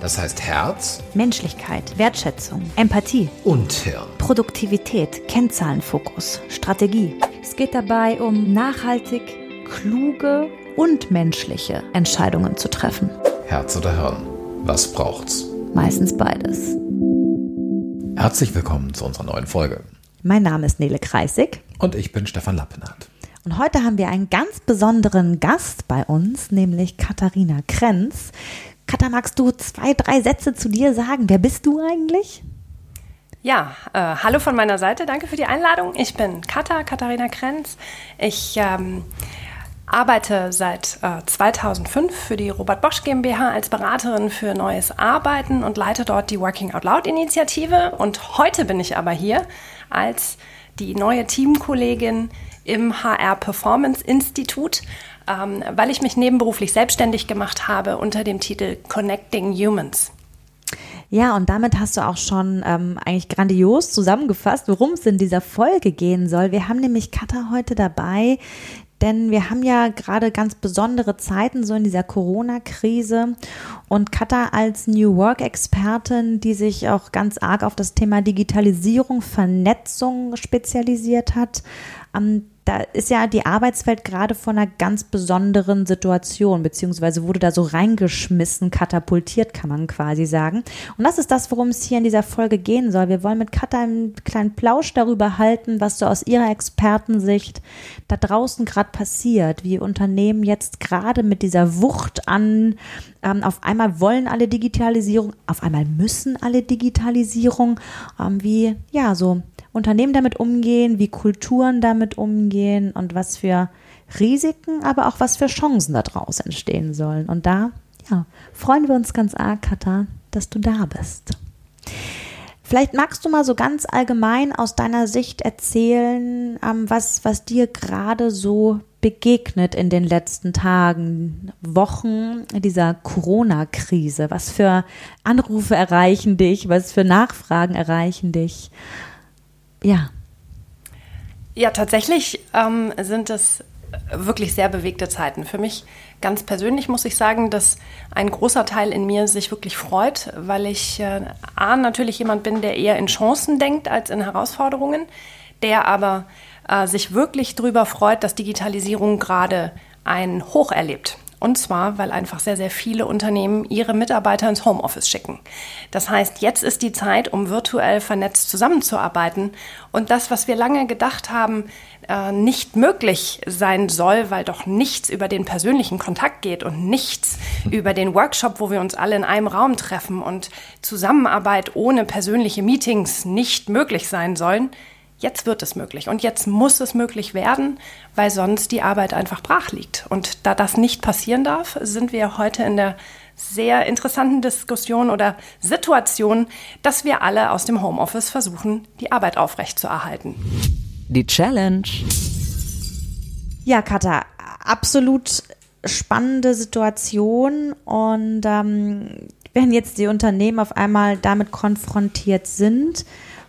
Das heißt Herz, Menschlichkeit, Wertschätzung, Empathie und Hirn. Produktivität, Kennzahlenfokus, Strategie. Es geht dabei um nachhaltig, kluge und menschliche Entscheidungen zu treffen. Herz oder Hirn? Was braucht's? Meistens beides. Herzlich willkommen zu unserer neuen Folge. Mein Name ist Nele Kreisig. Und ich bin Stefan Lappenhardt. Und heute haben wir einen ganz besonderen Gast bei uns, nämlich Katharina Krenz. Katha, magst du zwei, drei Sätze zu dir sagen? Wer bist du eigentlich? Ja, äh, hallo von meiner Seite. Danke für die Einladung. Ich bin Katha, Katharina Krenz. Ich ähm, arbeite seit äh, 2005 für die Robert Bosch GmbH als Beraterin für neues Arbeiten und leite dort die Working Out Loud Initiative. Und heute bin ich aber hier als die neue Teamkollegin im HR Performance Institut ähm, weil ich mich nebenberuflich selbstständig gemacht habe unter dem Titel Connecting Humans. Ja, und damit hast du auch schon ähm, eigentlich grandios zusammengefasst, worum es in dieser Folge gehen soll. Wir haben nämlich Katha heute dabei, denn wir haben ja gerade ganz besondere Zeiten so in dieser Corona-Krise und Katha als New Work-Expertin, die sich auch ganz arg auf das Thema Digitalisierung, Vernetzung spezialisiert hat, ähm, da ist ja die Arbeitswelt gerade von einer ganz besonderen Situation, beziehungsweise wurde da so reingeschmissen, katapultiert, kann man quasi sagen. Und das ist das, worum es hier in dieser Folge gehen soll. Wir wollen mit Katha einen kleinen Plausch darüber halten, was so aus ihrer Expertensicht da draußen gerade passiert, wie Unternehmen jetzt gerade mit dieser Wucht an, ähm, auf einmal wollen alle Digitalisierung, auf einmal müssen alle Digitalisierung, ähm, wie, ja, so Unternehmen damit umgehen, wie Kulturen damit umgehen und was für Risiken, aber auch was für Chancen daraus entstehen sollen. Und da ja, freuen wir uns ganz arg, Katha, dass du da bist. Vielleicht magst du mal so ganz allgemein aus deiner Sicht erzählen, ähm, was, was dir gerade so begegnet in den letzten Tagen, Wochen dieser Corona-Krise. Was für Anrufe erreichen dich? Was für Nachfragen erreichen dich? Ja. Ja, tatsächlich ähm, sind es wirklich sehr bewegte Zeiten. Für mich ganz persönlich muss ich sagen, dass ein großer Teil in mir sich wirklich freut, weil ich äh, A, natürlich jemand bin, der eher in Chancen denkt als in Herausforderungen, der aber äh, sich wirklich darüber freut, dass Digitalisierung gerade ein Hoch erlebt. Und zwar, weil einfach sehr, sehr viele Unternehmen ihre Mitarbeiter ins Homeoffice schicken. Das heißt, jetzt ist die Zeit, um virtuell vernetzt zusammenzuarbeiten. Und das, was wir lange gedacht haben, äh, nicht möglich sein soll, weil doch nichts über den persönlichen Kontakt geht und nichts über den Workshop, wo wir uns alle in einem Raum treffen und Zusammenarbeit ohne persönliche Meetings nicht möglich sein sollen, Jetzt wird es möglich und jetzt muss es möglich werden, weil sonst die Arbeit einfach brach liegt. Und da das nicht passieren darf, sind wir heute in der sehr interessanten Diskussion oder Situation, dass wir alle aus dem Homeoffice versuchen, die Arbeit aufrechtzuerhalten. Die Challenge. Ja, Katha, absolut spannende Situation und ähm, wenn jetzt die Unternehmen auf einmal damit konfrontiert sind,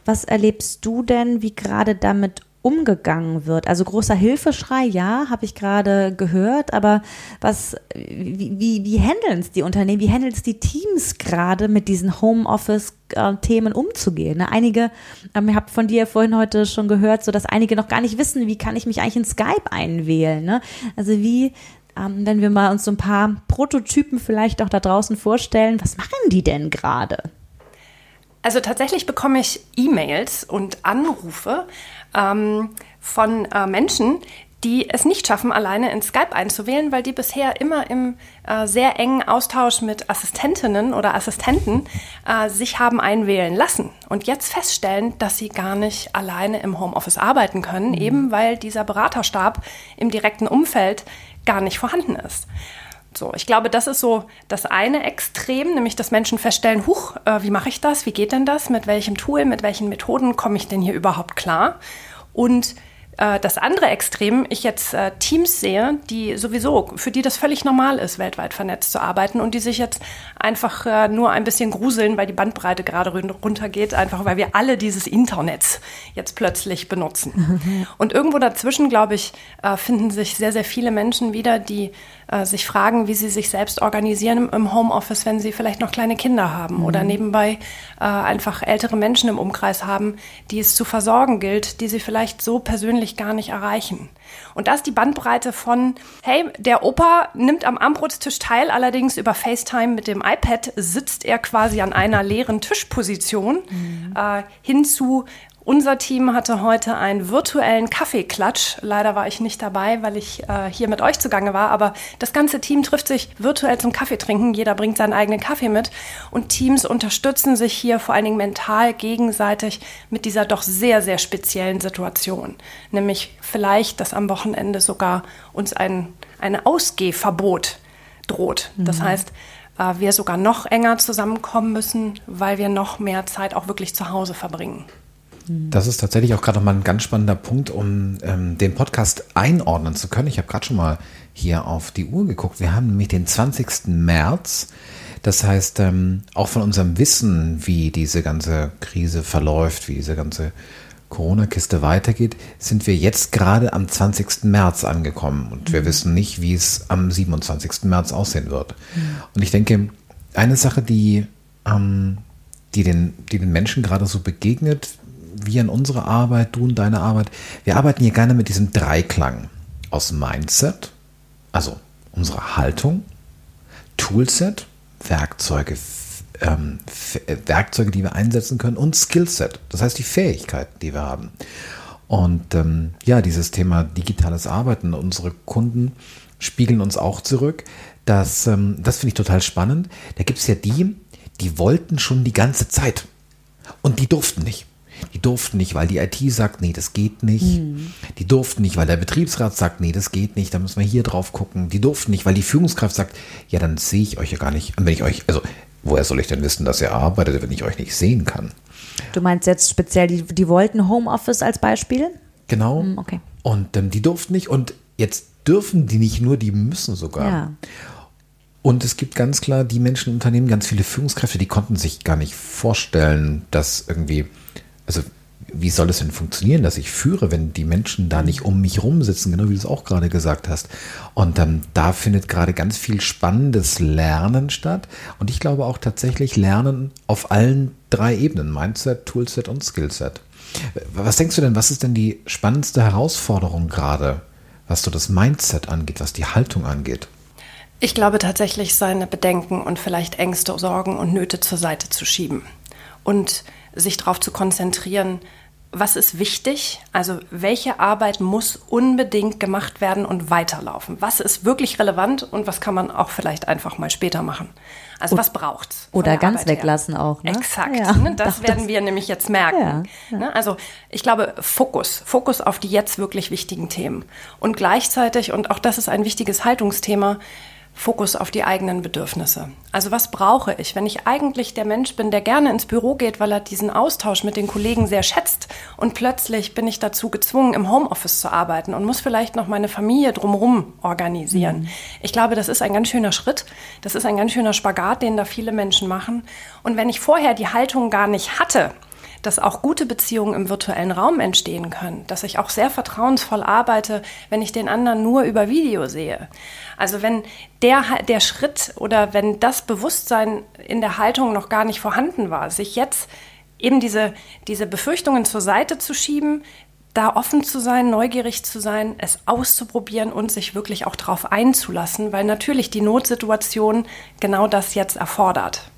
was erlebst du denn, wie gerade damit umgegangen wird? Also großer Hilfeschrei, ja, habe ich gerade gehört, aber was, wie, wie, wie handeln es die Unternehmen, wie handeln es die Teams gerade mit diesen Homeoffice-Themen umzugehen? Ne? Einige, ähm, ihr habt von dir vorhin heute schon gehört, so dass einige noch gar nicht wissen, wie kann ich mich eigentlich in Skype einwählen? Ne? Also wie ähm, wenn wir mal uns so ein paar Prototypen vielleicht auch da draußen vorstellen, was machen die denn gerade? Also tatsächlich bekomme ich E-Mails und Anrufe ähm, von äh, Menschen, die es nicht schaffen, alleine in Skype einzuwählen, weil die bisher immer im äh, sehr engen Austausch mit Assistentinnen oder Assistenten äh, sich haben einwählen lassen und jetzt feststellen, dass sie gar nicht alleine im Homeoffice arbeiten können, mhm. eben weil dieser Beraterstab im direkten Umfeld gar nicht vorhanden ist. So, ich glaube, das ist so das eine Extrem, nämlich dass Menschen feststellen, huch, äh, wie mache ich das? Wie geht denn das? Mit welchem Tool, mit welchen Methoden komme ich denn hier überhaupt klar? Und das andere Extrem, ich jetzt äh, Teams sehe, die sowieso, für die das völlig normal ist, weltweit vernetzt zu arbeiten und die sich jetzt einfach äh, nur ein bisschen gruseln, weil die Bandbreite gerade runtergeht, einfach weil wir alle dieses Internet jetzt plötzlich benutzen. Und irgendwo dazwischen, glaube ich, äh, finden sich sehr, sehr viele Menschen wieder, die äh, sich fragen, wie sie sich selbst organisieren im Homeoffice, wenn sie vielleicht noch kleine Kinder haben mhm. oder nebenbei äh, einfach ältere Menschen im Umkreis haben, die es zu versorgen gilt, die sie vielleicht so persönlich gar nicht erreichen. Und da ist die Bandbreite von, hey, der Opa nimmt am Armbrotstisch teil, allerdings über FaceTime mit dem iPad sitzt er quasi an einer leeren Tischposition, mhm. äh, hin zu, unser Team hatte heute einen virtuellen Kaffeeklatsch. Leider war ich nicht dabei, weil ich äh, hier mit euch zugange war. Aber das ganze Team trifft sich virtuell zum Kaffee trinken. Jeder bringt seinen eigenen Kaffee mit. Und Teams unterstützen sich hier vor allen Dingen mental gegenseitig mit dieser doch sehr, sehr speziellen Situation. Nämlich vielleicht, dass am Wochenende sogar uns ein, ein Ausgehverbot droht. Das mhm. heißt, äh, wir sogar noch enger zusammenkommen müssen, weil wir noch mehr Zeit auch wirklich zu Hause verbringen. Das ist tatsächlich auch gerade nochmal ein ganz spannender Punkt, um ähm, den Podcast einordnen zu können. Ich habe gerade schon mal hier auf die Uhr geguckt. Wir haben nämlich den 20. März. Das heißt, ähm, auch von unserem Wissen, wie diese ganze Krise verläuft, wie diese ganze Corona-Kiste weitergeht, sind wir jetzt gerade am 20. März angekommen. Und wir mhm. wissen nicht, wie es am 27. März aussehen wird. Mhm. Und ich denke, eine Sache, die, ähm, die, den, die den Menschen gerade so begegnet, wir in unserer Arbeit, du in deiner Arbeit, wir arbeiten hier gerne mit diesem Dreiklang aus Mindset, also unserer Haltung, Toolset, Werkzeuge, ähm, äh, Werkzeuge, die wir einsetzen können und Skillset, das heißt die Fähigkeiten, die wir haben. Und ähm, ja, dieses Thema digitales Arbeiten, unsere Kunden spiegeln uns auch zurück. Das, ähm, das finde ich total spannend. Da gibt es ja die, die wollten schon die ganze Zeit und die durften nicht. Die durften nicht, weil die IT sagt, nee, das geht nicht. Mhm. Die durften nicht, weil der Betriebsrat sagt, nee, das geht nicht, da müssen wir hier drauf gucken. Die durften nicht, weil die Führungskraft sagt, ja, dann sehe ich euch ja gar nicht. Und wenn ich euch, also woher soll ich denn wissen, dass ihr arbeitet, wenn ich euch nicht sehen kann? Du meinst jetzt speziell, die, die wollten Homeoffice als Beispiel? Genau. Mhm, okay. Und ähm, die durften nicht und jetzt dürfen die nicht nur, die müssen sogar. Ja. Und es gibt ganz klar die Menschen im Unternehmen, ganz viele Führungskräfte, die konnten sich gar nicht vorstellen, dass irgendwie also wie soll es denn funktionieren, dass ich führe, wenn die Menschen da nicht um mich rum sitzen, genau wie du es auch gerade gesagt hast. Und ähm, da findet gerade ganz viel spannendes Lernen statt. Und ich glaube auch tatsächlich Lernen auf allen drei Ebenen, Mindset, Toolset und Skillset. Was denkst du denn, was ist denn die spannendste Herausforderung gerade, was so das Mindset angeht, was die Haltung angeht? Ich glaube tatsächlich, seine Bedenken und vielleicht Ängste, Sorgen und Nöte zur Seite zu schieben. Und sich darauf zu konzentrieren, was ist wichtig? Also welche Arbeit muss unbedingt gemacht werden und weiterlaufen? Was ist wirklich relevant und was kann man auch vielleicht einfach mal später machen? Also was braucht's? Oder ganz Arbeit weglassen her? auch. Ne? Exakt. Ja, ne? Das werden das. wir nämlich jetzt merken. Ja, ja. Ne? Also ich glaube Fokus, Fokus auf die jetzt wirklich wichtigen Themen und gleichzeitig und auch das ist ein wichtiges Haltungsthema Fokus auf die eigenen Bedürfnisse. Also was brauche ich, wenn ich eigentlich der Mensch bin, der gerne ins Büro geht, weil er diesen Austausch mit den Kollegen sehr schätzt und plötzlich bin ich dazu gezwungen, im Homeoffice zu arbeiten und muss vielleicht noch meine Familie drumherum organisieren. Mhm. Ich glaube, das ist ein ganz schöner Schritt. Das ist ein ganz schöner Spagat, den da viele Menschen machen. Und wenn ich vorher die Haltung gar nicht hatte, dass auch gute Beziehungen im virtuellen Raum entstehen können, dass ich auch sehr vertrauensvoll arbeite, wenn ich den anderen nur über Video sehe. Also wenn der, der Schritt oder wenn das Bewusstsein in der Haltung noch gar nicht vorhanden war, sich jetzt eben diese, diese Befürchtungen zur Seite zu schieben, da offen zu sein, neugierig zu sein, es auszuprobieren und sich wirklich auch darauf einzulassen, weil natürlich die Notsituation genau das jetzt erfordert.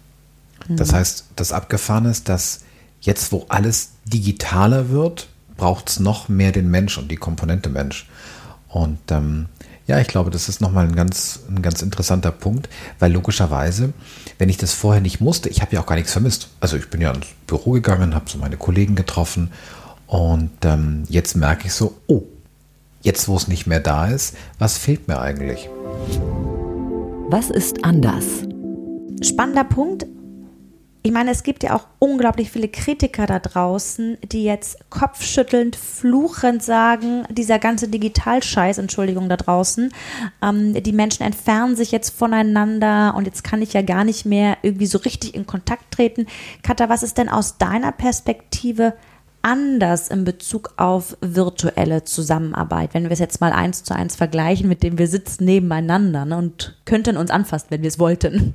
Das heißt, das Abgefahren ist, dass jetzt, wo alles digitaler wird, braucht es noch mehr den Mensch und die Komponente Mensch. Und ähm, ja, ich glaube, das ist nochmal ein ganz, ein ganz interessanter Punkt, weil logischerweise, wenn ich das vorher nicht musste, ich habe ja auch gar nichts vermisst. Also ich bin ja ins Büro gegangen, habe so meine Kollegen getroffen und ähm, jetzt merke ich so, oh, jetzt wo es nicht mehr da ist, was fehlt mir eigentlich? Was ist anders? Spannender Punkt. Ich meine, es gibt ja auch unglaublich viele Kritiker da draußen, die jetzt kopfschüttelnd, fluchend sagen, dieser ganze Digitalscheiß, Entschuldigung, da draußen, ähm, die Menschen entfernen sich jetzt voneinander und jetzt kann ich ja gar nicht mehr irgendwie so richtig in Kontakt treten. Katha, was ist denn aus deiner Perspektive anders in Bezug auf virtuelle Zusammenarbeit, wenn wir es jetzt mal eins zu eins vergleichen, mit dem wir sitzen nebeneinander ne, und könnten uns anfassen, wenn wir es wollten?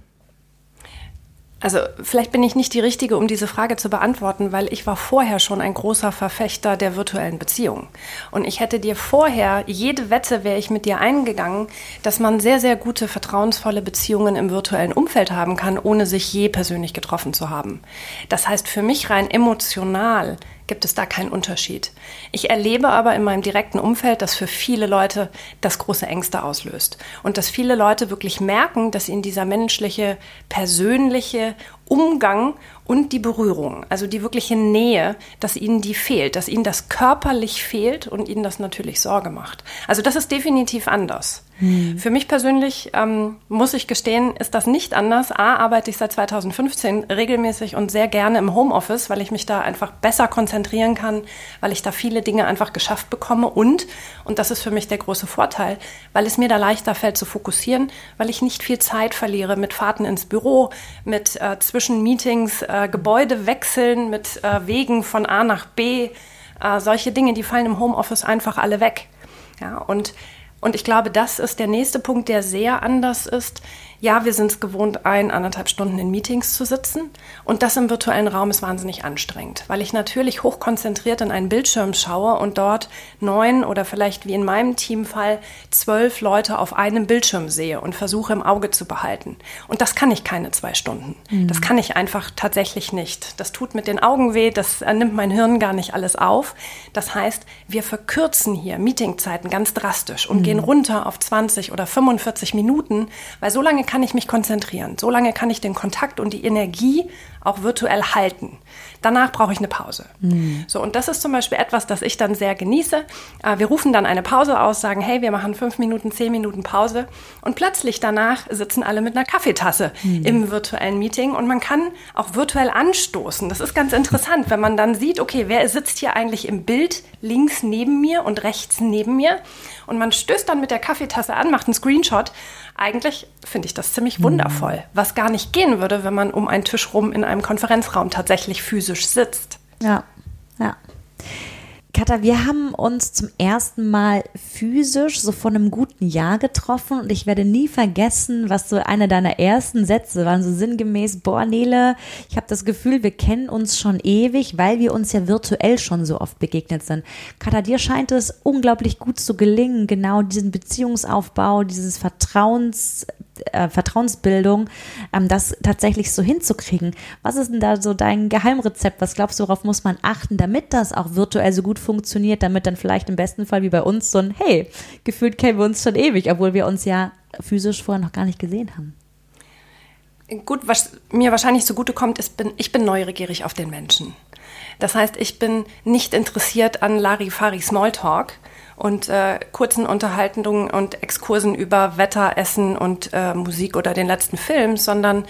Also vielleicht bin ich nicht die Richtige, um diese Frage zu beantworten, weil ich war vorher schon ein großer Verfechter der virtuellen Beziehung. Und ich hätte dir vorher, jede Wette wäre ich mit dir eingegangen, dass man sehr, sehr gute, vertrauensvolle Beziehungen im virtuellen Umfeld haben kann, ohne sich je persönlich getroffen zu haben. Das heißt, für mich rein emotional gibt es da keinen Unterschied. Ich erlebe aber in meinem direkten Umfeld, dass für viele Leute das große Ängste auslöst und dass viele Leute wirklich merken, dass ihnen dieser menschliche, persönliche Umgang und die Berührung, also die wirkliche Nähe, dass ihnen die fehlt, dass ihnen das körperlich fehlt und ihnen das natürlich Sorge macht. Also das ist definitiv anders. Hm. Für mich persönlich ähm, muss ich gestehen, ist das nicht anders. A, arbeite ich seit 2015 regelmäßig und sehr gerne im Homeoffice, weil ich mich da einfach besser konzentrieren kann, weil ich da viele Dinge einfach geschafft bekomme und, und das ist für mich der große Vorteil, weil es mir da leichter fällt zu fokussieren, weil ich nicht viel Zeit verliere mit Fahrten ins Büro, mit äh, zwischen Meetings, äh, Gebäude wechseln, mit äh, Wegen von A nach B. Äh, solche Dinge, die fallen im Homeoffice einfach alle weg. Ja, und und ich glaube, das ist der nächste Punkt, der sehr anders ist. Ja, wir sind es gewohnt, ein, anderthalb Stunden in Meetings zu sitzen. Und das im virtuellen Raum ist wahnsinnig anstrengend, weil ich natürlich hochkonzentriert in einen Bildschirm schaue und dort neun oder vielleicht wie in meinem Teamfall zwölf Leute auf einem Bildschirm sehe und versuche im Auge zu behalten. Und das kann ich keine zwei Stunden. Mhm. Das kann ich einfach tatsächlich nicht. Das tut mit den Augen weh, das nimmt mein Hirn gar nicht alles auf. Das heißt, wir verkürzen hier Meetingzeiten ganz drastisch und mhm. gehen runter auf 20 oder 45 Minuten, weil so lange kann ich mich konzentrieren, so lange kann ich den Kontakt und die Energie auch virtuell halten. Danach brauche ich eine Pause. Mhm. So, und das ist zum Beispiel etwas, das ich dann sehr genieße. Äh, wir rufen dann eine Pause aus, sagen, hey, wir machen fünf Minuten, zehn Minuten Pause. Und plötzlich danach sitzen alle mit einer Kaffeetasse mhm. im virtuellen Meeting und man kann auch virtuell anstoßen. Das ist ganz interessant, wenn man dann sieht, okay, wer sitzt hier eigentlich im Bild links neben mir und rechts neben mir? Und man stößt dann mit der Kaffeetasse an, macht einen Screenshot eigentlich finde ich das ziemlich wundervoll, was gar nicht gehen würde, wenn man um einen Tisch rum in einem Konferenzraum tatsächlich physisch sitzt. Ja, ja. Katha, wir haben uns zum ersten Mal physisch so vor einem guten Jahr getroffen und ich werde nie vergessen, was so einer deiner ersten Sätze waren, so sinngemäß, boah Nele, ich habe das Gefühl, wir kennen uns schon ewig, weil wir uns ja virtuell schon so oft begegnet sind. Katha, dir scheint es unglaublich gut zu gelingen, genau diesen Beziehungsaufbau, dieses Vertrauens, äh, Vertrauensbildung, ähm, das tatsächlich so hinzukriegen. Was ist denn da so dein Geheimrezept? Was glaubst du, worauf muss man achten, damit das auch virtuell so gut funktioniert, damit dann vielleicht im besten Fall wie bei uns so ein, hey, gefühlt kennen wir uns schon ewig, obwohl wir uns ja physisch vorher noch gar nicht gesehen haben? Gut, was mir wahrscheinlich zugutekommt, ist, bin, ich bin neugierig auf den Menschen. Das heißt, ich bin nicht interessiert an Larifari Smalltalk, und äh, kurzen Unterhaltungen und Exkursen über Wetter, Essen und äh, Musik oder den letzten Film, sondern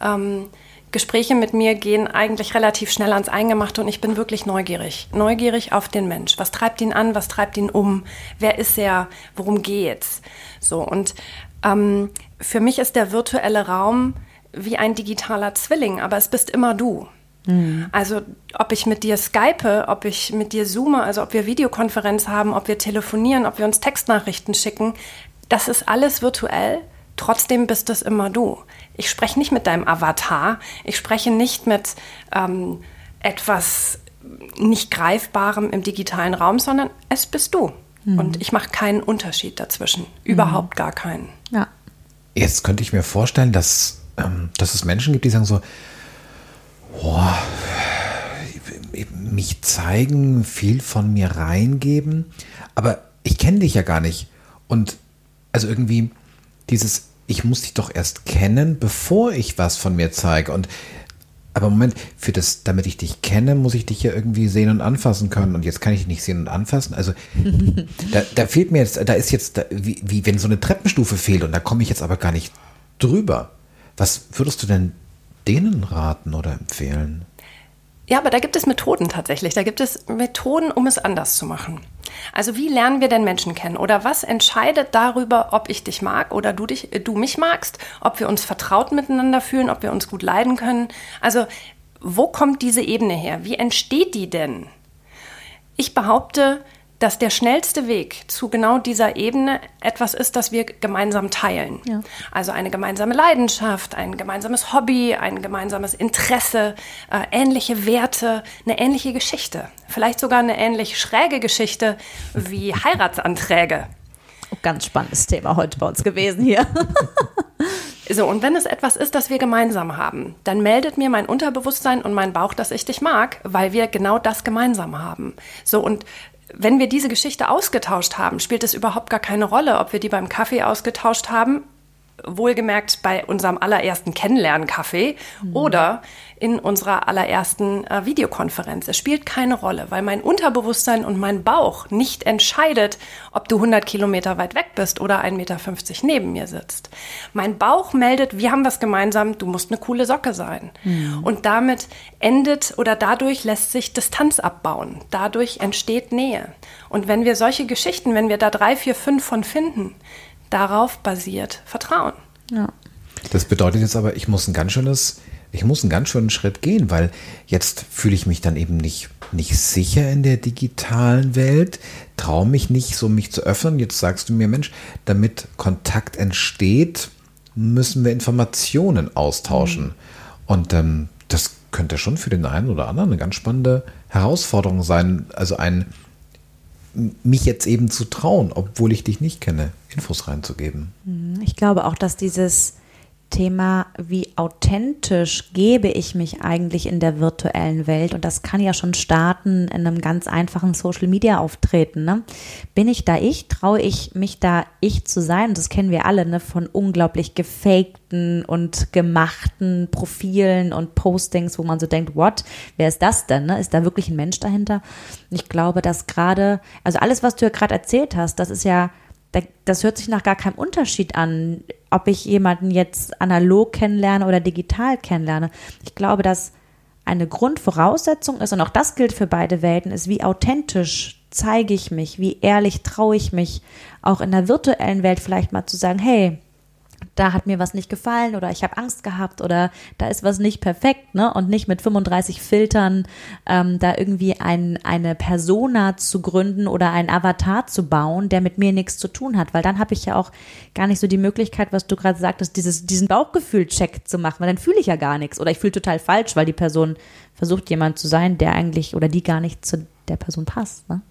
ähm, Gespräche mit mir gehen eigentlich relativ schnell ans Eingemachte und ich bin wirklich neugierig. Neugierig auf den Mensch. Was treibt ihn an? Was treibt ihn um? Wer ist er? Worum geht's? So, und ähm, für mich ist der virtuelle Raum wie ein digitaler Zwilling, aber es bist immer du. Mhm. Also ob ich mit dir skype, ob ich mit dir zoome, also ob wir Videokonferenz haben, ob wir telefonieren, ob wir uns Textnachrichten schicken, das ist alles virtuell. Trotzdem bist es immer du. Ich spreche nicht mit deinem Avatar, ich spreche nicht mit ähm, etwas nicht Greifbarem im digitalen Raum, sondern es bist du. Mhm. Und ich mache keinen Unterschied dazwischen. Überhaupt mhm. gar keinen. Ja. Jetzt könnte ich mir vorstellen, dass, ähm, dass es Menschen gibt, die sagen so, boah, mich zeigen, viel von mir reingeben, aber ich kenne dich ja gar nicht. Und also irgendwie dieses, ich muss dich doch erst kennen, bevor ich was von mir zeige. Und aber Moment, für das, damit ich dich kenne, muss ich dich ja irgendwie sehen und anfassen können. Und jetzt kann ich dich nicht sehen und anfassen. Also da, da fehlt mir jetzt, da ist jetzt, da, wie, wie wenn so eine Treppenstufe fehlt und da komme ich jetzt aber gar nicht drüber. Was würdest du denn denen raten oder empfehlen? Ja, aber da gibt es Methoden tatsächlich. Da gibt es Methoden, um es anders zu machen. Also wie lernen wir denn Menschen kennen? Oder was entscheidet darüber, ob ich dich mag oder du, dich, du mich magst? Ob wir uns vertraut miteinander fühlen, ob wir uns gut leiden können? Also wo kommt diese Ebene her? Wie entsteht die denn? Ich behaupte, dass der schnellste Weg zu genau dieser Ebene etwas ist, das wir gemeinsam teilen. Ja. Also eine gemeinsame Leidenschaft, ein gemeinsames Hobby, ein gemeinsames Interesse, äh, ähnliche Werte, eine ähnliche Geschichte. Vielleicht sogar eine ähnlich schräge Geschichte wie Heiratsanträge. Oh, ganz spannendes Thema heute bei uns gewesen hier. So, und wenn es etwas ist, das wir gemeinsam haben, dann meldet mir mein Unterbewusstsein und mein Bauch, dass ich dich mag, weil wir genau das gemeinsam haben. So, und wenn wir diese Geschichte ausgetauscht haben, spielt es überhaupt gar keine Rolle, ob wir die beim Kaffee ausgetauscht haben wohlgemerkt bei unserem allerersten Kennenlernkaffee mhm. oder in unserer allerersten äh, Videokonferenz. Es spielt keine Rolle, weil mein Unterbewusstsein und mein Bauch nicht entscheidet, ob du 100 Kilometer weit weg bist oder 1,50 Meter neben mir sitzt. Mein Bauch meldet, wir haben was gemeinsam, du musst eine coole Socke sein. Mhm. Und damit endet oder dadurch lässt sich Distanz abbauen. Dadurch entsteht Nähe. Und wenn wir solche Geschichten, wenn wir da drei, vier, fünf von finden, darauf basiert Vertrauen. Ja. Das bedeutet jetzt aber, ich muss ein ganz schönes, ich muss einen ganz schönen Schritt gehen, weil jetzt fühle ich mich dann eben nicht, nicht sicher in der digitalen Welt, traue mich nicht, so mich zu öffnen. Jetzt sagst du mir, Mensch, damit Kontakt entsteht, müssen wir Informationen austauschen. Mhm. Und ähm, das könnte schon für den einen oder anderen eine ganz spannende Herausforderung sein. Also ein mich jetzt eben zu trauen, obwohl ich dich nicht kenne, Infos reinzugeben. Ich glaube auch, dass dieses Thema, wie authentisch gebe ich mich eigentlich in der virtuellen Welt? Und das kann ja schon starten in einem ganz einfachen Social-Media-Auftreten. Ne? Bin ich da ich? Traue ich mich da ich zu sein? das kennen wir alle ne? von unglaublich gefakten und gemachten Profilen und Postings, wo man so denkt, what? Wer ist das denn? Ne? Ist da wirklich ein Mensch dahinter? Ich glaube, dass gerade, also alles, was du ja gerade erzählt hast, das ist ja das hört sich nach gar keinem Unterschied an, ob ich jemanden jetzt analog kennenlerne oder digital kennenlerne. Ich glaube, dass eine Grundvoraussetzung ist, und auch das gilt für beide Welten, ist, wie authentisch zeige ich mich, wie ehrlich traue ich mich, auch in der virtuellen Welt vielleicht mal zu sagen, hey, da hat mir was nicht gefallen oder ich habe Angst gehabt oder da ist was nicht perfekt, ne? Und nicht mit 35 Filtern ähm, da irgendwie ein, eine Persona zu gründen oder ein Avatar zu bauen, der mit mir nichts zu tun hat, weil dann habe ich ja auch gar nicht so die Möglichkeit, was du gerade sagtest, dieses, diesen Bauchgefühl-Check zu machen, weil dann fühle ich ja gar nichts oder ich fühle total falsch, weil die Person versucht jemand zu sein, der eigentlich oder die gar nicht zu der Person passt, ne?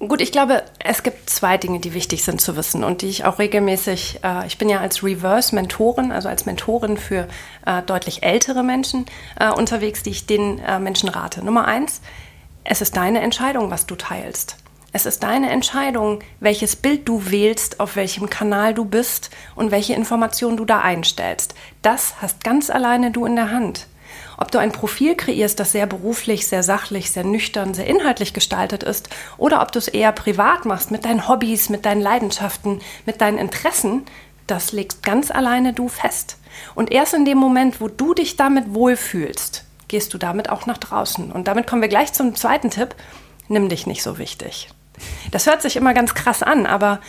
Gut, ich glaube, es gibt zwei Dinge, die wichtig sind zu wissen und die ich auch regelmäßig, äh, ich bin ja als Reverse-Mentorin, also als Mentorin für äh, deutlich ältere Menschen äh, unterwegs, die ich den äh, Menschen rate. Nummer eins, es ist deine Entscheidung, was du teilst. Es ist deine Entscheidung, welches Bild du wählst, auf welchem Kanal du bist und welche Informationen du da einstellst. Das hast ganz alleine du in der Hand. Ob du ein Profil kreierst, das sehr beruflich, sehr sachlich, sehr nüchtern, sehr inhaltlich gestaltet ist, oder ob du es eher privat machst, mit deinen Hobbys, mit deinen Leidenschaften, mit deinen Interessen, das legst ganz alleine du fest. Und erst in dem Moment, wo du dich damit wohlfühlst, gehst du damit auch nach draußen. Und damit kommen wir gleich zum zweiten Tipp. Nimm dich nicht so wichtig. Das hört sich immer ganz krass an, aber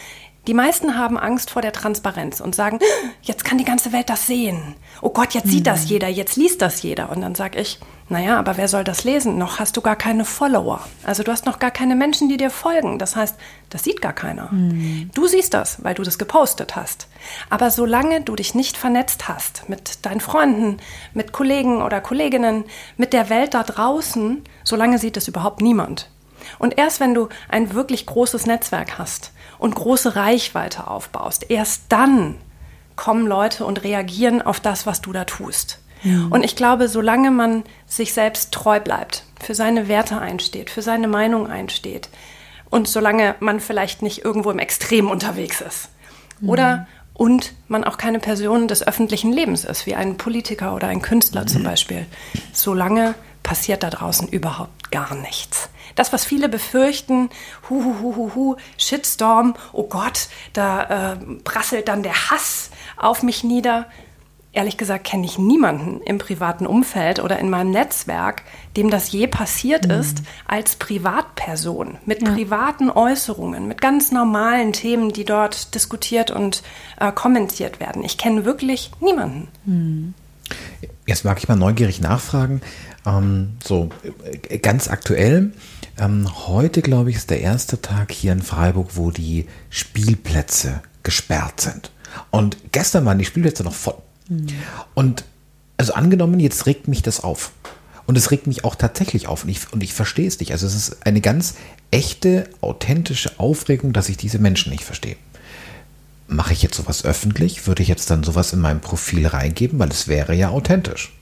die meisten haben Angst vor der Transparenz und sagen, jetzt kann die ganze Welt das sehen. Oh Gott, jetzt sieht das mhm. jeder, jetzt liest das jeder. Und dann sage ich, naja, aber wer soll das lesen? Noch hast du gar keine Follower. Also du hast noch gar keine Menschen, die dir folgen. Das heißt, das sieht gar keiner. Mhm. Du siehst das, weil du das gepostet hast. Aber solange du dich nicht vernetzt hast mit deinen Freunden, mit Kollegen oder Kolleginnen, mit der Welt da draußen, solange sieht es überhaupt niemand. Und erst wenn du ein wirklich großes Netzwerk hast und große Reichweite aufbaust, erst dann kommen Leute und reagieren auf das, was du da tust. Ja. Und ich glaube, solange man sich selbst treu bleibt, für seine Werte einsteht, für seine Meinung einsteht und solange man vielleicht nicht irgendwo im Extrem unterwegs ist oder mhm. und man auch keine Person des öffentlichen Lebens ist, wie ein Politiker oder ein Künstler zum Beispiel, solange passiert da draußen überhaupt gar nichts. Das, was viele befürchten, hu, hu, hu, hu, hu Shitstorm, oh Gott, da äh, prasselt dann der Hass auf mich nieder. Ehrlich gesagt kenne ich niemanden im privaten Umfeld oder in meinem Netzwerk, dem das je passiert mhm. ist, als Privatperson, mit ja. privaten Äußerungen, mit ganz normalen Themen, die dort diskutiert und äh, kommentiert werden. Ich kenne wirklich niemanden. Mhm. Jetzt mag ich mal neugierig nachfragen. Ähm, so äh, ganz aktuell. Ähm, heute, glaube ich, ist der erste Tag hier in Freiburg, wo die Spielplätze gesperrt sind. Und gestern waren die Spielplätze noch voll. Mhm. Und also angenommen, jetzt regt mich das auf. Und es regt mich auch tatsächlich auf. Und ich, und ich verstehe es nicht. Also es ist eine ganz echte, authentische Aufregung, dass ich diese Menschen nicht verstehe. Mache ich jetzt sowas öffentlich? Würde ich jetzt dann sowas in meinem Profil reingeben? Weil es wäre ja authentisch.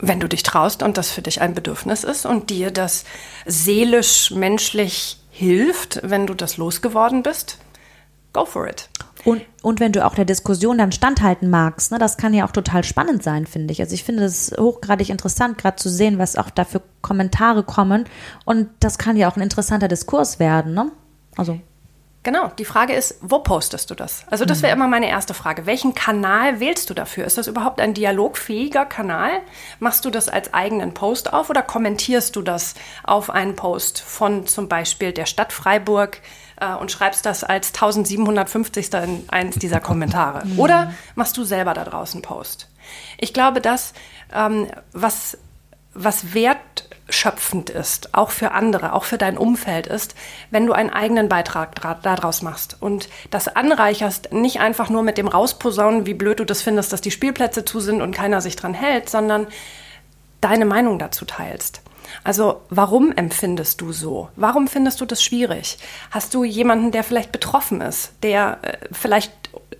Wenn du dich traust und das für dich ein Bedürfnis ist und dir das seelisch, menschlich hilft, wenn du das losgeworden bist, go for it. Und, und wenn du auch der Diskussion dann standhalten magst, ne, das kann ja auch total spannend sein, finde ich. Also ich finde es hochgradig interessant, gerade zu sehen, was auch da für Kommentare kommen. Und das kann ja auch ein interessanter Diskurs werden, ne? Also. Genau, die Frage ist, wo postest du das? Also das wäre mhm. immer meine erste Frage. Welchen Kanal wählst du dafür? Ist das überhaupt ein dialogfähiger Kanal? Machst du das als eigenen Post auf oder kommentierst du das auf einen Post von zum Beispiel der Stadt Freiburg äh, und schreibst das als 1750. in eins dieser Kommentare? Mhm. Oder machst du selber da draußen Post? Ich glaube, das, ähm, was, was Wert schöpfend ist, auch für andere, auch für dein Umfeld ist, wenn du einen eigenen Beitrag daraus machst und das anreicherst, nicht einfach nur mit dem Rausposaunen, wie blöd du das findest, dass die Spielplätze zu sind und keiner sich dran hält, sondern deine Meinung dazu teilst. Also warum empfindest du so? Warum findest du das schwierig? Hast du jemanden, der vielleicht betroffen ist, der äh, vielleicht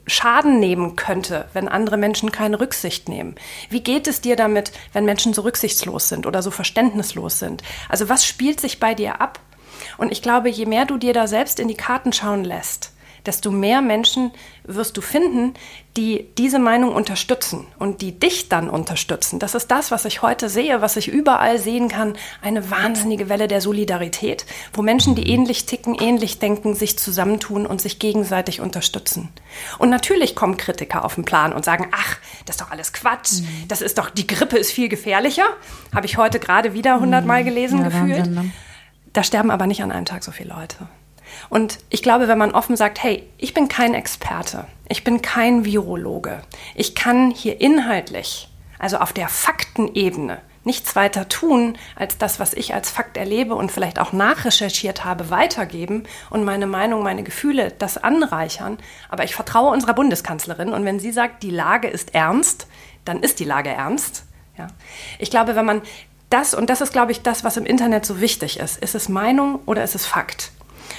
Schaden nehmen könnte, wenn andere Menschen keine Rücksicht nehmen? Wie geht es dir damit, wenn Menschen so rücksichtslos sind oder so verständnislos sind? Also was spielt sich bei dir ab? Und ich glaube, je mehr du dir da selbst in die Karten schauen lässt, desto mehr Menschen wirst du finden, die diese Meinung unterstützen und die dich dann unterstützen. Das ist das, was ich heute sehe, was ich überall sehen kann. Eine wahnsinnige Welle der Solidarität, wo Menschen, die ähnlich ticken, ähnlich denken, sich zusammentun und sich gegenseitig unterstützen. Und natürlich kommen Kritiker auf den Plan und sagen, ach, das ist doch alles Quatsch. Mhm. Das ist doch, die Grippe ist viel gefährlicher. Habe ich heute gerade wieder hundertmal mhm. gelesen, ja, gefühlt. Wahnsinn, ne? Da sterben aber nicht an einem Tag so viele Leute. Und ich glaube, wenn man offen sagt, hey, ich bin kein Experte, ich bin kein Virologe, ich kann hier inhaltlich, also auf der Faktenebene, nichts weiter tun, als das, was ich als Fakt erlebe und vielleicht auch nachrecherchiert habe, weitergeben und meine Meinung, meine Gefühle das anreichern. Aber ich vertraue unserer Bundeskanzlerin und wenn sie sagt, die Lage ist ernst, dann ist die Lage ernst. Ja. Ich glaube, wenn man das, und das ist, glaube ich, das, was im Internet so wichtig ist, ist es Meinung oder ist es Fakt?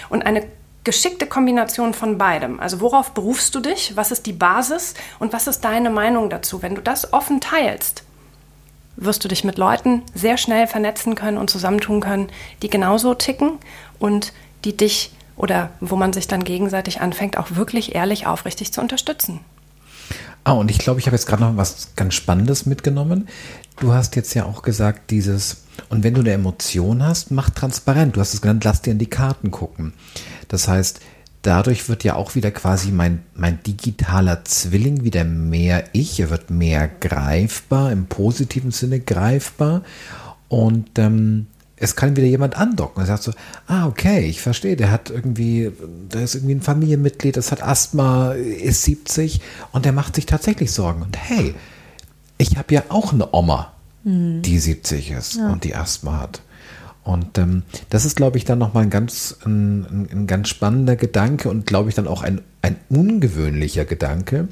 Und eine geschickte Kombination von beidem. Also worauf berufst du dich? Was ist die Basis? Und was ist deine Meinung dazu? Wenn du das offen teilst, wirst du dich mit Leuten sehr schnell vernetzen können und zusammentun können, die genauso ticken und die dich oder wo man sich dann gegenseitig anfängt, auch wirklich ehrlich, aufrichtig zu unterstützen. Ah, und ich glaube, ich habe jetzt gerade noch was ganz Spannendes mitgenommen. Du hast jetzt ja auch gesagt, dieses, und wenn du eine Emotion hast, mach transparent. Du hast es genannt, lass dir in die Karten gucken. Das heißt, dadurch wird ja auch wieder quasi mein, mein digitaler Zwilling wieder mehr ich. Er wird mehr greifbar, im positiven Sinne greifbar. Und ähm, es kann wieder jemand andocken. Er sagt so, ah, okay, ich verstehe, der hat irgendwie, der ist irgendwie ein Familienmitglied, das hat Asthma, ist 70 und der macht sich tatsächlich Sorgen. Und hey, ich habe ja auch eine Oma, mhm. die 70 ist ja. und die Asthma hat. Und ähm, das ist, glaube ich, dann nochmal ein ganz, ein, ein, ganz spannender Gedanke und, glaube ich, dann auch ein, ein ungewöhnlicher Gedanke,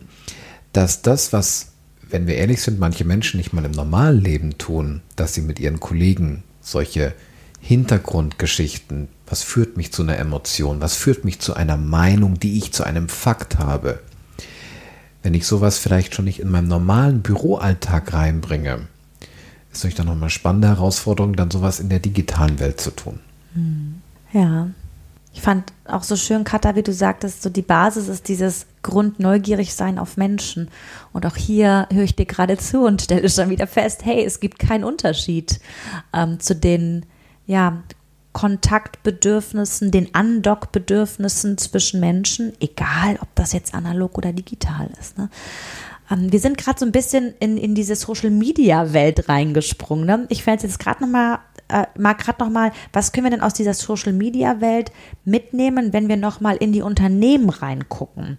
dass das, was, wenn wir ehrlich sind, manche Menschen nicht mal im normalen Leben tun, dass sie mit ihren Kollegen solche Hintergrundgeschichten, was führt mich zu einer Emotion, was führt mich zu einer Meinung, die ich zu einem Fakt habe, wenn ich sowas vielleicht schon nicht in meinem normalen Büroalltag reinbringe, ist natürlich dann nochmal spannende Herausforderung, dann sowas in der digitalen Welt zu tun. Ja. Ich fand auch so schön, Katha, wie du sagtest, so die Basis ist dieses Grundneugierig sein auf Menschen. Und auch hier höre ich dir gerade zu und stelle schon wieder fest, hey, es gibt keinen Unterschied ähm, zu den ja, Kontaktbedürfnissen, den Andockbedürfnissen zwischen Menschen, egal ob das jetzt analog oder digital ist. Ne? Ähm, wir sind gerade so ein bisschen in, in diese Social-Media-Welt reingesprungen. Ne? Ich fände jetzt gerade nochmal äh, mal gerade noch mal, was können wir denn aus dieser Social Media Welt mitnehmen, wenn wir noch mal in die Unternehmen reingucken?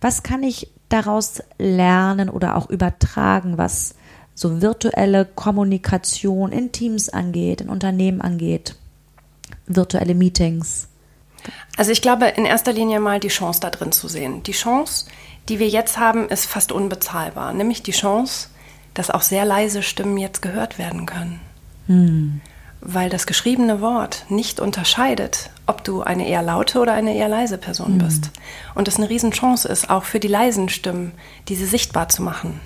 Was kann ich daraus lernen oder auch übertragen, was so virtuelle Kommunikation in Teams angeht, in Unternehmen angeht, virtuelle Meetings? Also ich glaube in erster Linie mal die Chance da drin zu sehen. Die Chance, die wir jetzt haben, ist fast unbezahlbar. Nämlich die Chance, dass auch sehr leise Stimmen jetzt gehört werden können. Hm. Weil das geschriebene Wort nicht unterscheidet, ob du eine eher laute oder eine eher leise Person hm. bist. Und es eine Riesenchance ist, auch für die leisen Stimmen, diese sichtbar zu machen.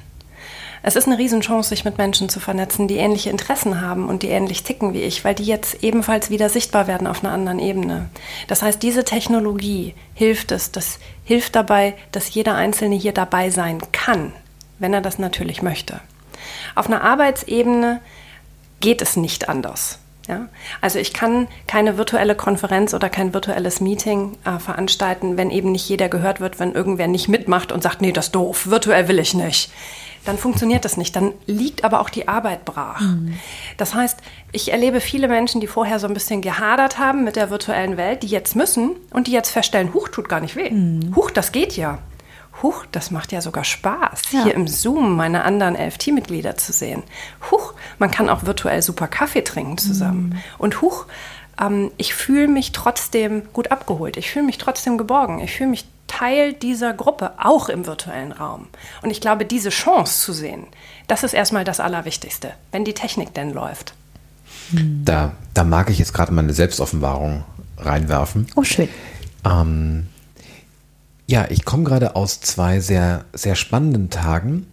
Es ist eine Riesenchance, sich mit Menschen zu vernetzen, die ähnliche Interessen haben und die ähnlich ticken wie ich, weil die jetzt ebenfalls wieder sichtbar werden auf einer anderen Ebene. Das heißt, diese Technologie hilft es, das hilft dabei, dass jeder Einzelne hier dabei sein kann, wenn er das natürlich möchte. Auf einer Arbeitsebene geht es nicht anders. Ja? Also ich kann keine virtuelle Konferenz oder kein virtuelles Meeting äh, veranstalten, wenn eben nicht jeder gehört wird, wenn irgendwer nicht mitmacht und sagt, nee, das ist doof, virtuell will ich nicht dann funktioniert das nicht. Dann liegt aber auch die Arbeit brach. Mhm. Das heißt, ich erlebe viele Menschen, die vorher so ein bisschen gehadert haben mit der virtuellen Welt, die jetzt müssen und die jetzt feststellen, Huch, tut gar nicht weh. Mhm. Huch, das geht ja. Huch, das macht ja sogar Spaß, ja. hier im Zoom meine anderen elf Teammitglieder zu sehen. Huch, man kann auch virtuell super Kaffee trinken zusammen. Mhm. Und huch, ähm, ich fühle mich trotzdem gut abgeholt. Ich fühle mich trotzdem geborgen. Ich fühle mich Teil dieser Gruppe, auch im virtuellen Raum. Und ich glaube, diese Chance zu sehen, das ist erstmal das Allerwichtigste, wenn die Technik denn läuft. Da, da mag ich jetzt gerade mal eine Selbstoffenbarung reinwerfen. Oh, schön. Ähm, ja, ich komme gerade aus zwei sehr, sehr spannenden Tagen,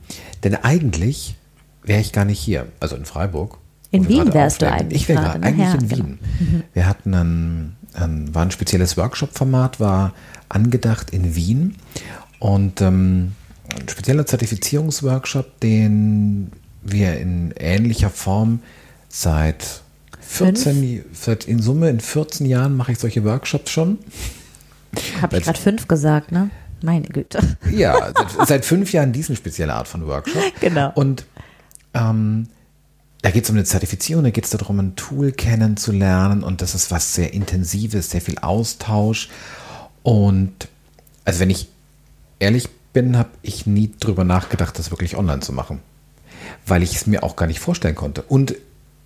denn eigentlich wäre ich gar nicht hier, also in Freiburg. In Wien wärst du eigentlich. Ich wäre eigentlich ja, in Wien. Genau. Mhm. Wir hatten ein, ein, war ein spezielles Workshop-Format, war angedacht in Wien. Und ähm, ein spezieller Zertifizierungsworkshop, den wir in ähnlicher Form seit 14, seit in Summe in 14 Jahren mache ich solche Workshops schon. Habe ich gerade fünf gesagt, ne? Meine Güte. Ja, seit, seit, fünf Jahren diesen spezielle Art von Workshop. Genau. Und ähm, da geht es um eine Zertifizierung, da geht es darum, ein Tool kennenzulernen und das ist was sehr Intensives, sehr viel Austausch. Und also wenn ich ehrlich bin, habe ich nie drüber nachgedacht, das wirklich online zu machen. Weil ich es mir auch gar nicht vorstellen konnte. Und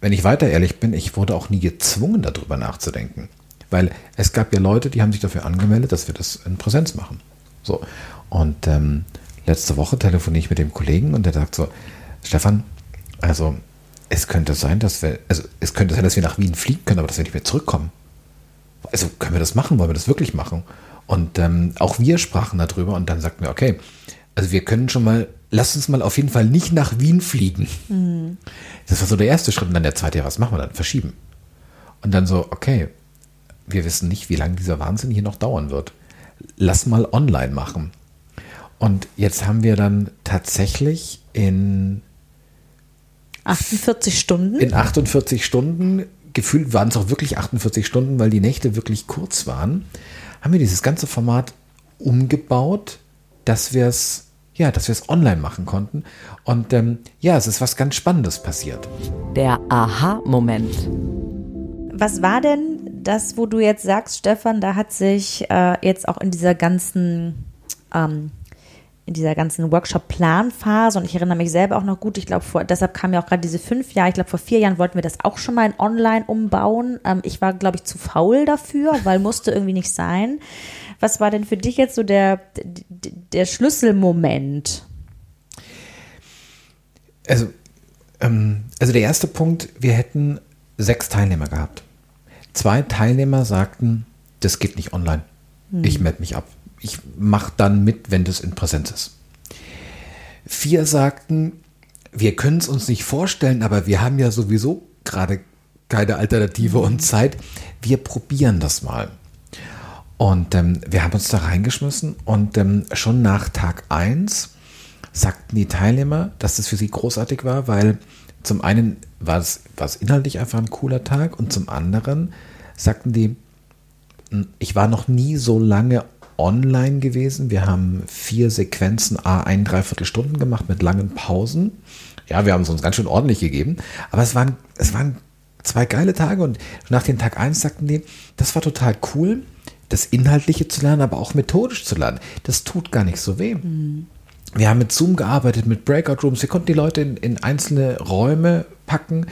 wenn ich weiter ehrlich bin, ich wurde auch nie gezwungen, darüber nachzudenken. Weil es gab ja Leute, die haben sich dafür angemeldet, dass wir das in Präsenz machen. So. Und ähm, letzte Woche telefoniere ich mit dem Kollegen und der sagt so, Stefan, also es könnte sein, dass wir, also es könnte sein, dass wir nach Wien fliegen können, aber dass wir nicht mehr zurückkommen. Also können wir das machen? Wollen wir das wirklich machen? Und ähm, auch wir sprachen darüber und dann sagten wir, okay, also wir können schon mal, lass uns mal auf jeden Fall nicht nach Wien fliegen. Mhm. Das war so der erste Schritt und dann der zweite, ja, was machen wir dann? Verschieben. Und dann so, okay, wir wissen nicht, wie lange dieser Wahnsinn hier noch dauern wird. Lass mal online machen. Und jetzt haben wir dann tatsächlich in 48 Stunden? In 48 Stunden, gefühlt waren es auch wirklich 48 Stunden, weil die Nächte wirklich kurz waren, haben wir dieses ganze Format umgebaut, dass wir es ja, dass wir es online machen konnten. Und ähm, ja, es ist was ganz Spannendes passiert. Der Aha-Moment. Was war denn das, wo du jetzt sagst, Stefan, da hat sich äh, jetzt auch in dieser ganzen ähm, in dieser ganzen Workshop-Planphase und ich erinnere mich selber auch noch gut, ich glaube, deshalb kam ja auch gerade diese fünf Jahre, ich glaube, vor vier Jahren wollten wir das auch schon mal in online umbauen. Ähm, ich war, glaube ich, zu faul dafür, weil musste irgendwie nicht sein. Was war denn für dich jetzt so der, der Schlüsselmoment? Also, ähm, also der erste Punkt, wir hätten sechs Teilnehmer gehabt. Zwei Teilnehmer sagten, das geht nicht online. Hm. Ich melde mich ab ich mache dann mit, wenn das in Präsenz ist. Vier sagten, wir können es uns nicht vorstellen, aber wir haben ja sowieso gerade keine Alternative und Zeit. Wir probieren das mal. Und ähm, wir haben uns da reingeschmissen und ähm, schon nach Tag 1 sagten die Teilnehmer, dass das für sie großartig war, weil zum einen war es, war es inhaltlich einfach ein cooler Tag und zum anderen sagten die, hm, ich war noch nie so lange online gewesen. Wir haben vier Sequenzen, a ein, dreiviertel Stunden gemacht mit langen Pausen. Ja, wir haben es uns ganz schön ordentlich gegeben. Aber es waren, es waren zwei geile Tage und nach dem Tag eins sagten die, das war total cool, das Inhaltliche zu lernen, aber auch methodisch zu lernen. Das tut gar nicht so weh. Mhm. Wir haben mit Zoom gearbeitet, mit Breakout Rooms. Wir konnten die Leute in, in einzelne Räume packen.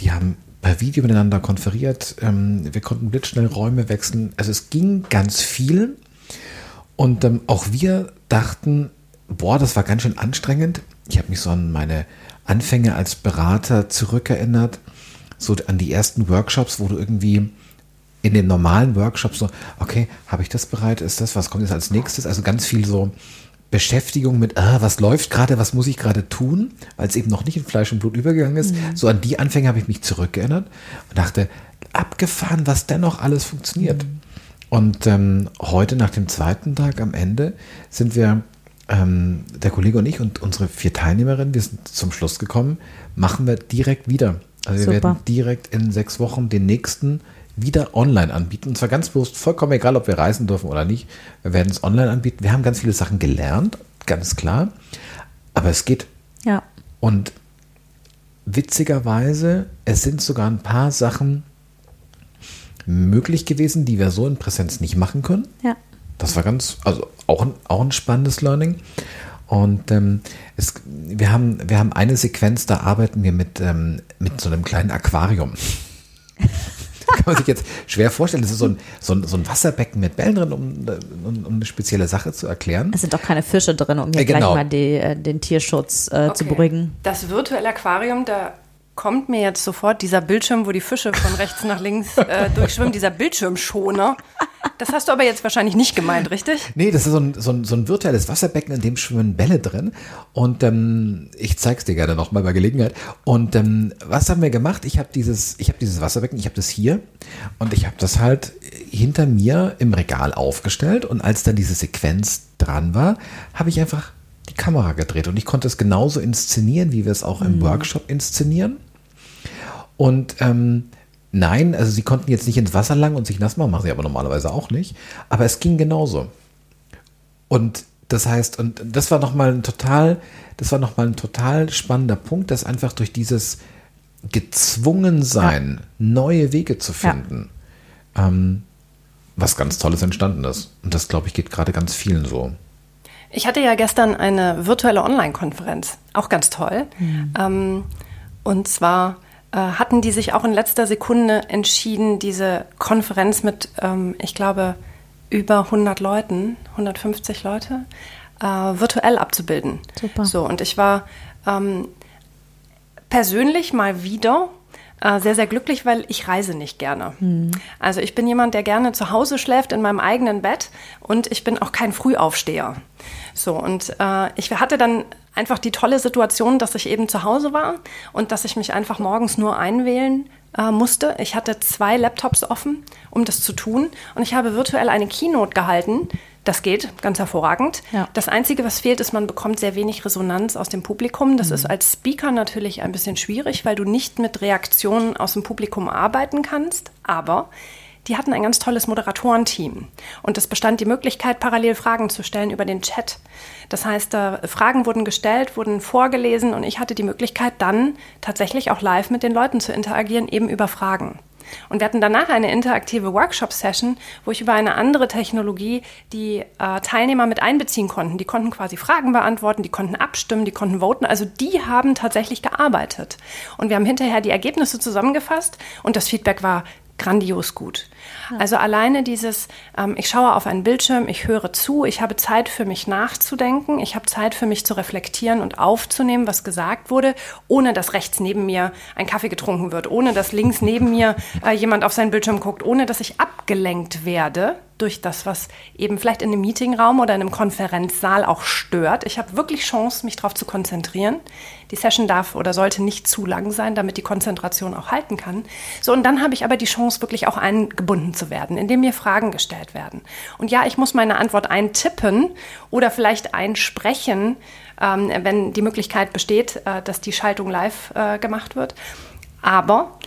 Die haben per Video miteinander konferiert. Ähm, wir konnten blitzschnell Räume wechseln. Also es ging ganz viel. Und ähm, auch wir dachten, boah, das war ganz schön anstrengend. Ich habe mich so an meine Anfänge als Berater zurückerinnert, so an die ersten Workshops, wo du irgendwie in den normalen Workshops so, okay, habe ich das bereit? Ist das, was kommt jetzt als nächstes? Also ganz viel so Beschäftigung mit, ah, was läuft gerade, was muss ich gerade tun, weil es eben noch nicht in Fleisch und Blut übergegangen ist. Mhm. So an die Anfänge habe ich mich zurückgeerinnert und dachte, abgefahren, was dennoch alles funktioniert. Mhm. Und ähm, heute nach dem zweiten Tag am Ende sind wir, ähm, der Kollege und ich und unsere vier Teilnehmerinnen, wir sind zum Schluss gekommen, machen wir direkt wieder. Also wir Super. werden direkt in sechs Wochen den nächsten wieder online anbieten. Und zwar ganz bewusst, vollkommen egal, ob wir reisen dürfen oder nicht. Wir werden es online anbieten. Wir haben ganz viele Sachen gelernt, ganz klar. Aber es geht. Ja. Und witzigerweise, es sind sogar ein paar Sachen möglich gewesen, die wir so in Präsenz nicht machen können. Ja. Das war ganz, also auch ein, auch ein spannendes Learning. Und ähm, es, wir, haben, wir haben eine Sequenz, da arbeiten wir mit, ähm, mit so einem kleinen Aquarium. kann man sich jetzt schwer vorstellen. Das ist so ein, so ein, so ein Wasserbecken mit Bällen drin, um, um, um, eine spezielle Sache zu erklären. Es sind auch keine Fische drin, um hier äh, genau. gleich mal die, äh, den Tierschutz äh, okay. zu beruhigen. Das virtuelle Aquarium, da kommt mir jetzt sofort dieser Bildschirm, wo die Fische von rechts nach links äh, durchschwimmen, dieser Bildschirmschoner. Das hast du aber jetzt wahrscheinlich nicht gemeint, richtig? Nee, das ist so ein, so ein, so ein virtuelles Wasserbecken, in dem schwimmen Bälle drin. Und ähm, ich zeig's dir gerne nochmal bei Gelegenheit. Und ähm, was haben wir gemacht? Ich habe dieses, ich habe dieses Wasserbecken, ich habe das hier und ich habe das halt hinter mir im Regal aufgestellt. Und als dann diese Sequenz dran war, habe ich einfach die Kamera gedreht und ich konnte es genauso inszenieren, wie wir es auch im mhm. Workshop inszenieren. Und ähm, nein, also sie konnten jetzt nicht ins Wasser lang und sich nass machen, machen sie aber normalerweise auch nicht. Aber es ging genauso. Und das heißt, und das war nochmal ein total, das war nochmal ein total spannender Punkt, dass einfach durch dieses Gezwungensein, ja. neue Wege zu finden, ja. ähm, was ganz Tolles entstanden ist. Und das, glaube ich, geht gerade ganz vielen so. Ich hatte ja gestern eine virtuelle Online-Konferenz, auch ganz toll. Mhm. Ähm, und zwar äh, hatten die sich auch in letzter Sekunde entschieden, diese Konferenz mit, ähm, ich glaube, über 100 Leuten, 150 Leute, äh, virtuell abzubilden. Super. So, und ich war ähm, persönlich mal wieder äh, sehr, sehr glücklich, weil ich reise nicht gerne. Mhm. Also ich bin jemand, der gerne zu Hause schläft in meinem eigenen Bett und ich bin auch kein Frühaufsteher. So, und äh, ich hatte dann einfach die tolle Situation, dass ich eben zu Hause war und dass ich mich einfach morgens nur einwählen äh, musste. Ich hatte zwei Laptops offen, um das zu tun und ich habe virtuell eine Keynote gehalten, das geht ganz hervorragend. Ja. Das Einzige, was fehlt, ist, man bekommt sehr wenig Resonanz aus dem Publikum. Das mhm. ist als Speaker natürlich ein bisschen schwierig, weil du nicht mit Reaktionen aus dem Publikum arbeiten kannst. Aber die hatten ein ganz tolles Moderatorenteam. Und es bestand die Möglichkeit, parallel Fragen zu stellen über den Chat. Das heißt, Fragen wurden gestellt, wurden vorgelesen und ich hatte die Möglichkeit, dann tatsächlich auch live mit den Leuten zu interagieren, eben über Fragen. Und wir hatten danach eine interaktive Workshop-Session, wo ich über eine andere Technologie die äh, Teilnehmer mit einbeziehen konnten. Die konnten quasi Fragen beantworten, die konnten abstimmen, die konnten voten. Also die haben tatsächlich gearbeitet. Und wir haben hinterher die Ergebnisse zusammengefasst und das Feedback war grandios gut. Also alleine dieses, ähm, ich schaue auf einen Bildschirm, ich höre zu, ich habe Zeit für mich nachzudenken, ich habe Zeit für mich zu reflektieren und aufzunehmen, was gesagt wurde, ohne dass rechts neben mir ein Kaffee getrunken wird, ohne dass links neben mir äh, jemand auf seinen Bildschirm guckt, ohne dass ich abgelenkt werde durch das, was eben vielleicht in einem Meetingraum oder in einem Konferenzsaal auch stört. Ich habe wirklich Chance, mich darauf zu konzentrieren. Die Session darf oder sollte nicht zu lang sein, damit die Konzentration auch halten kann. So, und dann habe ich aber die Chance, wirklich auch eingebunden zu werden, indem mir Fragen gestellt werden. Und ja, ich muss meine Antwort eintippen oder vielleicht einsprechen, ähm, wenn die Möglichkeit besteht, äh, dass die Schaltung live äh, gemacht wird. Aber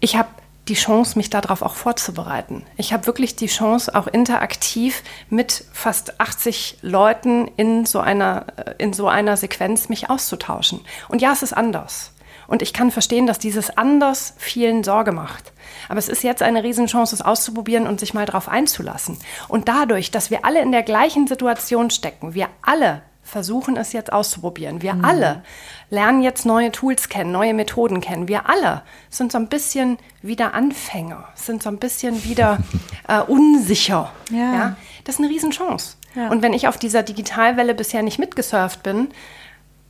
ich habe die Chance, mich darauf auch vorzubereiten. Ich habe wirklich die Chance, auch interaktiv mit fast 80 Leuten in so einer, äh, in so einer Sequenz mich auszutauschen. Und ja, es ist anders. Und ich kann verstehen, dass dieses anders vielen Sorge macht. Aber es ist jetzt eine Riesenchance, es auszuprobieren und sich mal darauf einzulassen. Und dadurch, dass wir alle in der gleichen Situation stecken, wir alle versuchen es jetzt auszuprobieren. Wir mhm. alle lernen jetzt neue Tools kennen, neue Methoden kennen. Wir alle sind so ein bisschen wieder Anfänger, sind so ein bisschen wieder äh, unsicher. Ja. ja. Das ist eine Riesenchance. Ja. Und wenn ich auf dieser Digitalwelle bisher nicht mitgesurft bin,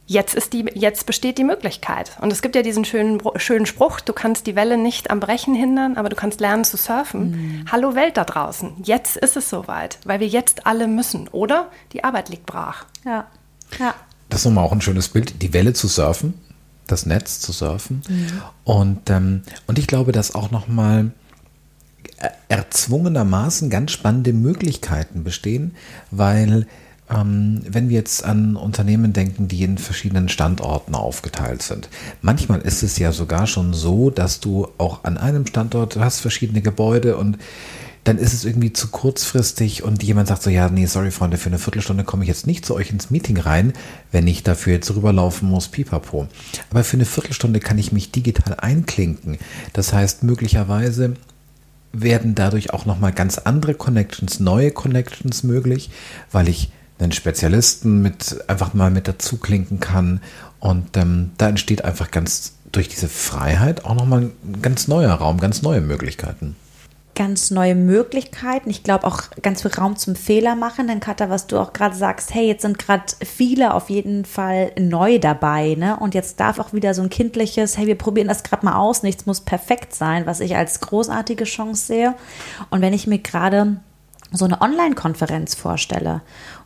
jetzt, ist die, jetzt besteht die Möglichkeit. Und es gibt ja diesen schönen, schönen Spruch, du kannst die Welle nicht am Brechen hindern, aber du kannst lernen zu surfen. Mhm. Hallo Welt da draußen, jetzt ist es soweit, weil wir jetzt alle müssen, oder? Die Arbeit liegt brach. Ja. ja. Das ist nochmal auch ein schönes Bild, die Welle zu surfen, das Netz zu surfen. Mhm. Und, ähm, und ich glaube, dass auch nochmal erzwungenermaßen ganz spannende Möglichkeiten bestehen, weil wenn wir jetzt an Unternehmen denken, die in verschiedenen Standorten aufgeteilt sind. Manchmal ist es ja sogar schon so, dass du auch an einem Standort, hast verschiedene Gebäude und dann ist es irgendwie zu kurzfristig und jemand sagt so, ja, nee, sorry Freunde, für eine Viertelstunde komme ich jetzt nicht zu euch ins Meeting rein, wenn ich dafür jetzt rüberlaufen muss, pipapo. Aber für eine Viertelstunde kann ich mich digital einklinken. Das heißt, möglicherweise werden dadurch auch nochmal ganz andere Connections, neue Connections möglich, weil ich einen Spezialisten mit einfach mal mit dazu klinken kann. Und ähm, da entsteht einfach ganz durch diese Freiheit auch nochmal ein ganz neuer Raum, ganz neue Möglichkeiten. Ganz neue Möglichkeiten. Ich glaube auch ganz viel Raum zum Fehler machen. Denn Katha, was du auch gerade sagst, hey, jetzt sind gerade viele auf jeden Fall neu dabei, ne? Und jetzt darf auch wieder so ein kindliches, hey, wir probieren das gerade mal aus, nichts muss perfekt sein, was ich als großartige Chance sehe. Und wenn ich mir gerade so eine Online-Konferenz vorstelle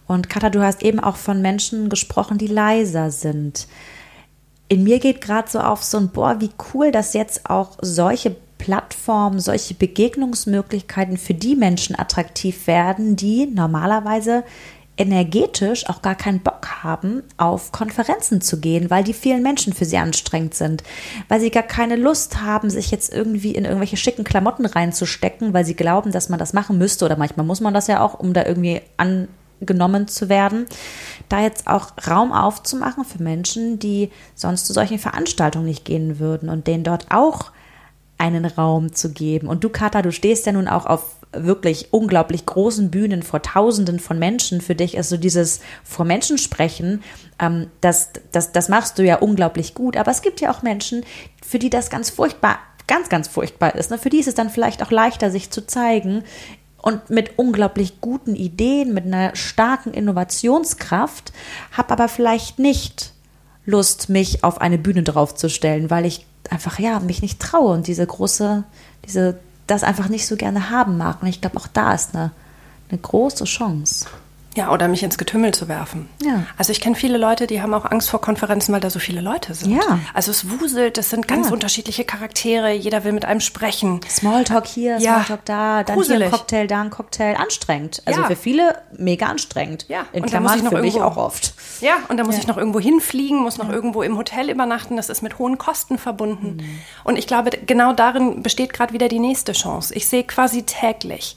und Katha, du hast eben auch von Menschen gesprochen, die leiser sind. In mir geht gerade so auf so ein, boah, wie cool, dass jetzt auch solche Plattformen, solche Begegnungsmöglichkeiten für die Menschen attraktiv werden, die normalerweise energetisch auch gar keinen Bock haben, auf Konferenzen zu gehen, weil die vielen Menschen für sie anstrengend sind, weil sie gar keine Lust haben, sich jetzt irgendwie in irgendwelche schicken Klamotten reinzustecken, weil sie glauben, dass man das machen müsste oder manchmal muss man das ja auch, um da irgendwie an genommen zu werden, da jetzt auch Raum aufzumachen für Menschen, die sonst zu solchen Veranstaltungen nicht gehen würden und denen dort auch einen Raum zu geben. Und du, Kata, du stehst ja nun auch auf wirklich unglaublich großen Bühnen vor Tausenden von Menschen. Für dich ist so dieses vor Menschen sprechen, ähm, das, das, das machst du ja unglaublich gut. Aber es gibt ja auch Menschen, für die das ganz furchtbar ganz, ganz furchtbar ist. Ne? Für die ist es dann vielleicht auch leichter, sich zu zeigen und mit unglaublich guten Ideen, mit einer starken Innovationskraft, habe aber vielleicht nicht Lust, mich auf eine Bühne draufzustellen, weil ich einfach ja mich nicht traue und diese große, diese das einfach nicht so gerne haben mag. Und ich glaube, auch da ist eine, eine große Chance. Ja, oder mich ins Getümmel zu werfen. Ja. Also ich kenne viele Leute, die haben auch Angst vor Konferenzen, weil da so viele Leute sind. Ja. Also es wuselt, es sind ganz ja. unterschiedliche Charaktere, jeder will mit einem sprechen. Smalltalk hier, ja. Smalltalk da, dann Gruselig. hier ein Cocktail, da ein Cocktail. Anstrengend. Also ja. für viele mega anstrengend. Ja. In Klammern für irgendwo, mich auch oft. Ja, und da muss ich noch irgendwo hinfliegen, muss noch irgendwo im Hotel übernachten. Das ist mit hohen Kosten verbunden. Mhm. Und ich glaube, genau darin besteht gerade wieder die nächste Chance. Ich sehe quasi täglich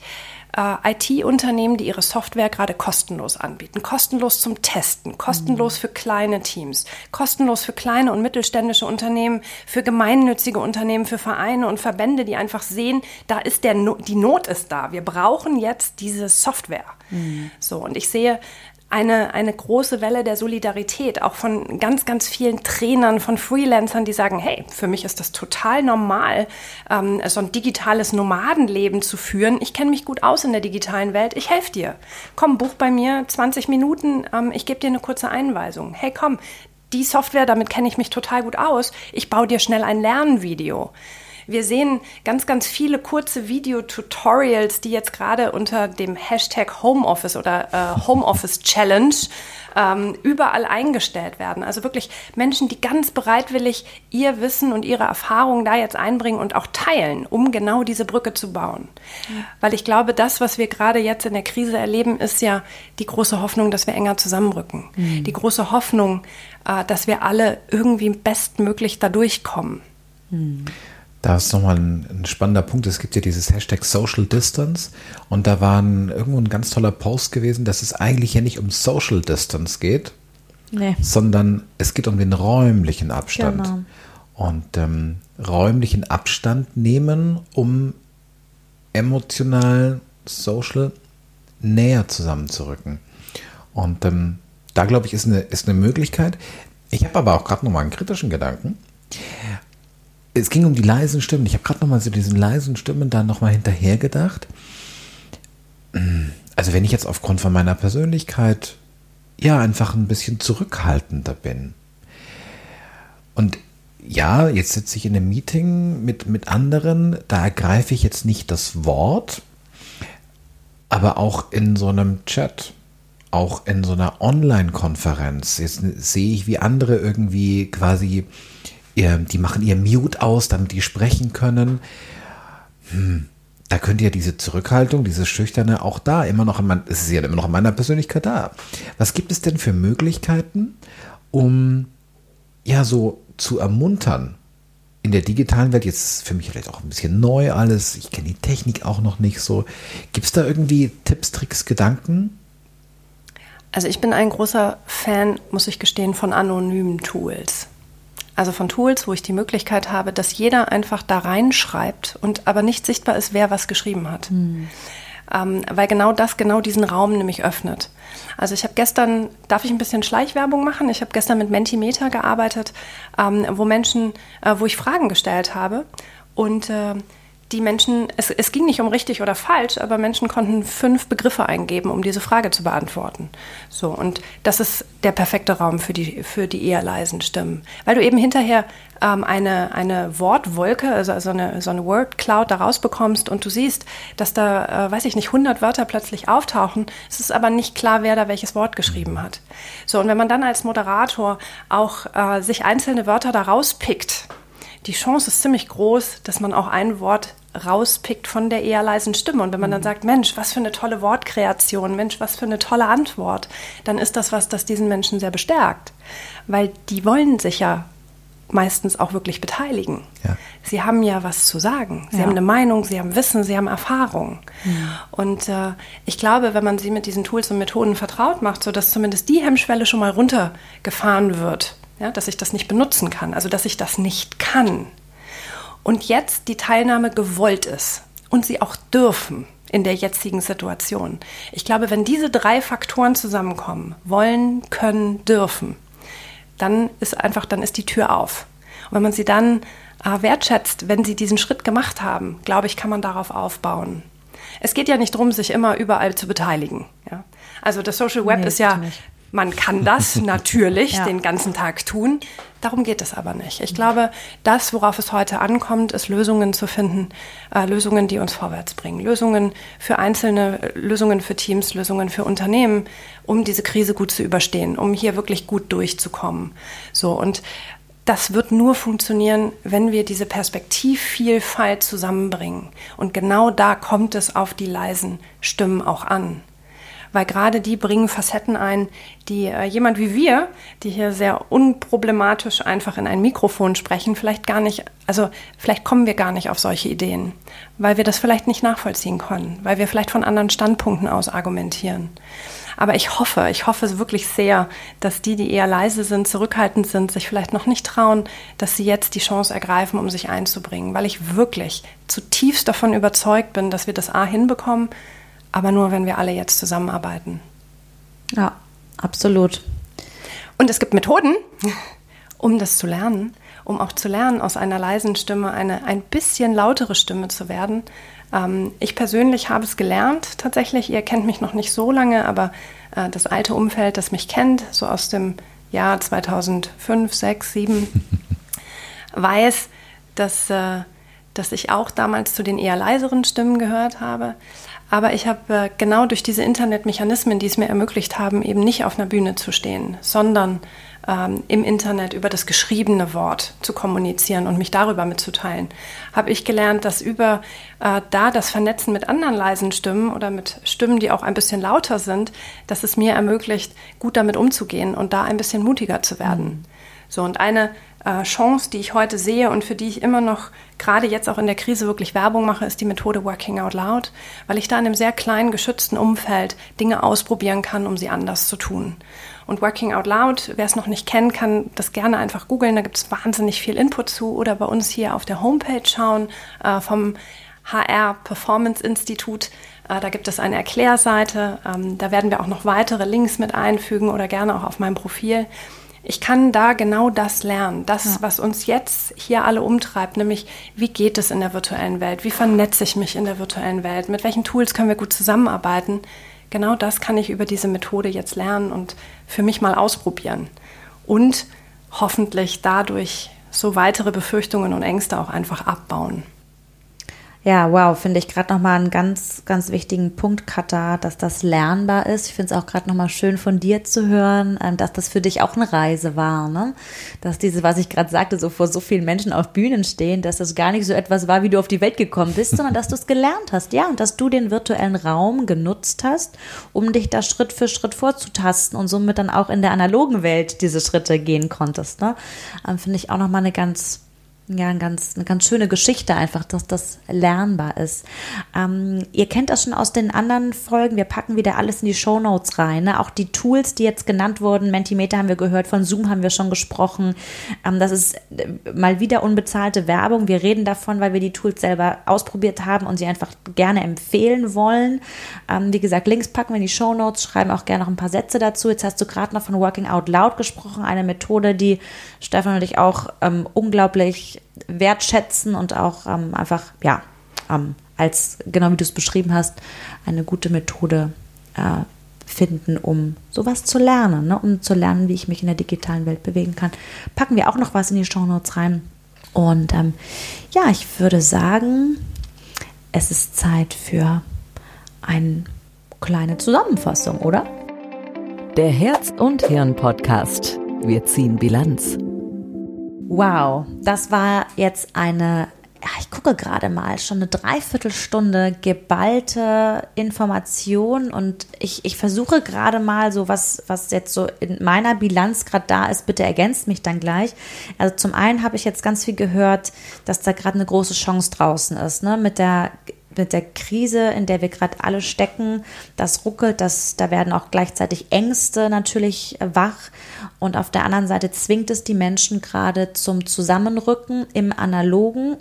äh, IT-Unternehmen, die ihre Software gerade kostenlos anbieten. Kostenlos zum Testen, kostenlos mhm. für kleine Teams, kostenlos für kleine und mittelständische Unternehmen, für gemeinnützige Unternehmen, für Vereine und Verbände, die einfach sehen, da ist der no die Not ist da. Wir brauchen jetzt diese Software. Mhm. So, und ich sehe eine, eine große Welle der Solidarität, auch von ganz, ganz vielen Trainern, von Freelancern, die sagen, hey, für mich ist das total normal, ähm, so ein digitales Nomadenleben zu führen. Ich kenne mich gut aus in der digitalen Welt, ich helfe dir. Komm, buch bei mir 20 Minuten, ähm, ich gebe dir eine kurze Einweisung. Hey, komm, die Software, damit kenne ich mich total gut aus, ich baue dir schnell ein Lernvideo. Wir sehen ganz, ganz viele kurze Video-Tutorials, die jetzt gerade unter dem Hashtag Homeoffice oder äh, Homeoffice Challenge ähm, überall eingestellt werden. Also wirklich Menschen, die ganz bereitwillig ihr Wissen und ihre Erfahrungen da jetzt einbringen und auch teilen, um genau diese Brücke zu bauen. Weil ich glaube, das, was wir gerade jetzt in der Krise erleben, ist ja die große Hoffnung, dass wir enger zusammenrücken. Mhm. Die große Hoffnung, äh, dass wir alle irgendwie bestmöglich da durchkommen. Mhm Da ist nochmal ein, ein spannender Punkt. Es gibt ja dieses Hashtag Social Distance und da war ein, irgendwo ein ganz toller Post gewesen, dass es eigentlich ja nicht um Social Distance geht, Nee. sondern es geht um den räumlichen Abstand. Genau. Und ähm, räumlichen Abstand nehmen, um emotional, social näher zusammenzurücken. Und ähm, da glaube ich, ist eine, ist eine Möglichkeit. Ich habe aber auch gerade nochmal einen kritischen Gedanken. Es ging um die leisen Stimmen. Ich habe gerade nochmal zu diesen leisen Stimmen da nochmal hinterher gedacht. Also wenn ich jetzt aufgrund von meiner Persönlichkeit ja einfach ein bisschen zurückhaltender bin. Und ja, jetzt sitze ich in einem Meeting mit, mit anderen, da ergreife ich jetzt nicht das Wort, aber auch in so einem Chat, auch in so einer Online-Konferenz, jetzt sehe ich, wie andere irgendwie quasi, ihr, die machen ihr Mute aus, damit die sprechen können. Hm, da könnte ja diese Zurückhaltung, dieses Schüchterne auch da immer noch, in mein, es ist ja immer noch in meiner Persönlichkeit da. Was gibt es denn für Möglichkeiten, um ja so zu ermuntern? In der digitalen Welt, jetzt ist für mich vielleicht auch ein bisschen neu alles, ich kenne die Technik auch noch nicht so. Gibt es da irgendwie Tipps, Tricks, Gedanken? Also ich bin ein großer Fan, muss ich gestehen, von anonymen Tools. Also von Tools, wo ich die Möglichkeit habe, dass jeder einfach da reinschreibt und aber nicht sichtbar ist, wer was geschrieben hat. Ähm, weil genau das genau diesen Raum nämlich öffnet. Also ich habe gestern, darf ich ein bisschen Schleichwerbung machen? Ich habe gestern mit Mentimeter gearbeitet, ähm, wo Menschen, äh, wo ich Fragen gestellt habe und äh, die Menschen, es, es ging nicht um richtig oder falsch, aber Menschen konnten fünf Begriffe eingeben, um diese Frage zu beantworten. So, und das ist der perfekte Raum für die, für die eher leisen Stimmen. Weil du eben hinterher ähm, eine, eine Wortwolke, also so eine, so eine Word Cloud da rausbekommst und du siehst, dass da, äh, weiß ich nicht, 100 Wörter plötzlich auftauchen. Es ist aber nicht klar, wer da welches Wort geschrieben hat. So, und wenn man dann als Moderator auch äh, sich einzelne Wörter da rauspickt, die Chance ist ziemlich groß, dass man auch ein Wort rauspickt von der eher leisen Stimme. Und wenn man dann sagt, Mensch, was für eine tolle Wortkreation, Mensch, was für eine tolle Antwort, dann ist das was, das diesen Menschen sehr bestärkt. Weil die wollen sich ja meistens auch wirklich beteiligen. Ja. Sie haben ja was zu sagen. Sie Ja. haben eine Meinung, sie haben Wissen, sie haben Erfahrung. Und äh, ich glaube, wenn man sie mit diesen Tools und Methoden vertraut macht, sodass zumindest die Hemmschwelle schon mal runtergefahren wird, ja, dass ich das nicht benutzen kann, also dass ich das nicht kann. Und jetzt die Teilnahme gewollt ist und sie auch dürfen in der jetzigen Situation. Ich glaube, wenn diese drei Faktoren zusammenkommen, wollen, können, dürfen, dann ist einfach, dann ist die Tür auf. Und wenn man sie dann äh, wertschätzt, wenn sie diesen Schritt gemacht haben, glaube ich, kann man darauf aufbauen. Es geht ja nicht darum, sich immer überall zu beteiligen. Ja? Also das Social Web Nee, ist ja. Man kann das natürlich Ja. den ganzen Tag tun. Darum geht es aber nicht. Ich glaube, das, worauf es heute ankommt, ist Lösungen zu finden, äh, Lösungen, die uns vorwärts bringen. Lösungen für Einzelne, Lösungen für Teams, Lösungen für Unternehmen, um diese Krise gut zu überstehen, um hier wirklich gut durchzukommen. So und das wird nur funktionieren, wenn wir diese Perspektivvielfalt zusammenbringen. Und genau da kommt es auf die leisen Stimmen auch an weil gerade die bringen Facetten ein, die äh, jemand wie wir, die hier sehr unproblematisch einfach in ein Mikrofon sprechen, vielleicht gar nicht, also vielleicht kommen wir gar nicht auf solche Ideen, weil wir das vielleicht nicht nachvollziehen können, weil wir vielleicht von anderen Standpunkten aus argumentieren. Aber ich hoffe, ich hoffe wirklich sehr, dass die, die eher leise sind, zurückhaltend sind, sich vielleicht noch nicht trauen, dass sie jetzt die Chance ergreifen, um sich einzubringen, weil ich wirklich zutiefst davon überzeugt bin, dass wir das A hinbekommen, aber nur, wenn wir alle jetzt zusammenarbeiten. Ja, absolut. Und es gibt Methoden, um das zu lernen, um auch zu lernen, aus einer leisen Stimme eine ein bisschen lautere Stimme zu werden. Ähm, ich persönlich habe es gelernt, tatsächlich. Ihr kennt mich noch nicht so lange, aber äh, das alte Umfeld, das mich kennt, so aus dem Jahr 2005, 6, 7, weiß, dass, äh, dass ich auch damals zu den eher leiseren Stimmen gehört habe. Aber ich habe äh, genau durch diese Internetmechanismen, die es mir ermöglicht haben, eben nicht auf einer Bühne zu stehen, sondern ähm, im Internet über das geschriebene Wort zu kommunizieren und mich darüber mitzuteilen, habe ich gelernt, dass über äh, da das Vernetzen mit anderen leisen Stimmen oder mit Stimmen, die auch ein bisschen lauter sind, dass es mir ermöglicht, gut damit umzugehen und da ein bisschen mutiger zu werden. So, und eine äh, Chance, die ich heute sehe und für die ich immer noch gerade jetzt auch in der Krise wirklich Werbung mache, ist die Methode Working Out Loud, weil ich da in einem sehr kleinen, geschützten Umfeld Dinge ausprobieren kann, um sie anders zu tun. Und Working Out Loud, wer es noch nicht kennt, kann das gerne einfach googeln. Da gibt es wahnsinnig viel Input zu oder bei uns hier auf der Homepage schauen äh, vom HR Performance Institut. Äh, da gibt es eine Erklärseite. Ähm, da werden wir auch noch weitere Links mit einfügen oder gerne auch auf meinem Profil. Ich kann da genau das lernen, das, ja. was uns jetzt hier alle umtreibt, nämlich wie geht es in der virtuellen Welt, wie vernetze ich mich in der virtuellen Welt, mit welchen Tools können wir gut zusammenarbeiten. Genau das kann ich über diese Methode jetzt lernen und für mich mal ausprobieren. Und hoffentlich dadurch so weitere Befürchtungen und Ängste auch einfach abbauen. Ja, wow, finde ich gerade nochmal einen ganz, ganz wichtigen Punkt, Katha, dass das lernbar ist. Ich finde es auch gerade nochmal schön von dir zu hören, ähm, dass das für dich auch eine Reise war, ne? Dass diese, was ich gerade sagte, so vor so vielen Menschen auf Bühnen stehen, dass das gar nicht so etwas war, wie du auf die Welt gekommen bist, sondern dass du es gelernt hast, ja, und dass du den virtuellen Raum genutzt hast, um dich da Schritt für Schritt vorzutasten und somit dann auch in der analogen Welt diese Schritte gehen konntest, ne? Ähm, finde ich auch nochmal eine ganz ja, eine ganz, eine ganz schöne Geschichte einfach, dass das lernbar ist. Ähm, ihr kennt das schon aus den anderen Folgen. Wir packen wieder alles in die Show Notes rein. Ne? Auch die Tools, die jetzt genannt wurden. Mentimeter haben wir gehört, von Zoom haben wir schon gesprochen. Ähm, das ist äh, mal wieder unbezahlte Werbung. Wir reden davon, weil wir die Tools selber ausprobiert haben und sie einfach gerne empfehlen wollen. Ähm, wie gesagt, Links packen wir in die Show Notes, schreiben auch gerne noch ein paar Sätze dazu. Jetzt hast du gerade noch von Working Out Loud gesprochen, eine Methode, die Stefan und ich auch ähm, wertschätzen und auch ähm, einfach, ja, ähm, als, genau wie du es beschrieben hast, eine gute Methode äh, finden, um sowas zu lernen, ne? um zu lernen, wie ich mich in der digitalen Welt bewegen kann. Packen wir auch noch was in die Show Notes rein. Und ähm, ja, ich würde sagen, es ist Zeit für eine kleine Zusammenfassung, oder? Der Herz und Hirn Podcast. Wir ziehen Bilanz. Wow, das war jetzt eine, ich gucke gerade mal, schon eine Dreiviertelstunde geballte Information und ich, ich versuche gerade mal so was, was jetzt so in meiner Bilanz gerade da ist, bitte ergänzt mich dann gleich. Also zum einen habe ich jetzt ganz viel gehört, dass da gerade eine große Chance draußen ist, ne, mit der mit der Krise, in der wir gerade alle stecken, das ruckelt, das, da werden auch gleichzeitig Ängste natürlich wach. Und auf der anderen Seite zwingt es die Menschen gerade zum Zusammenrücken im analogen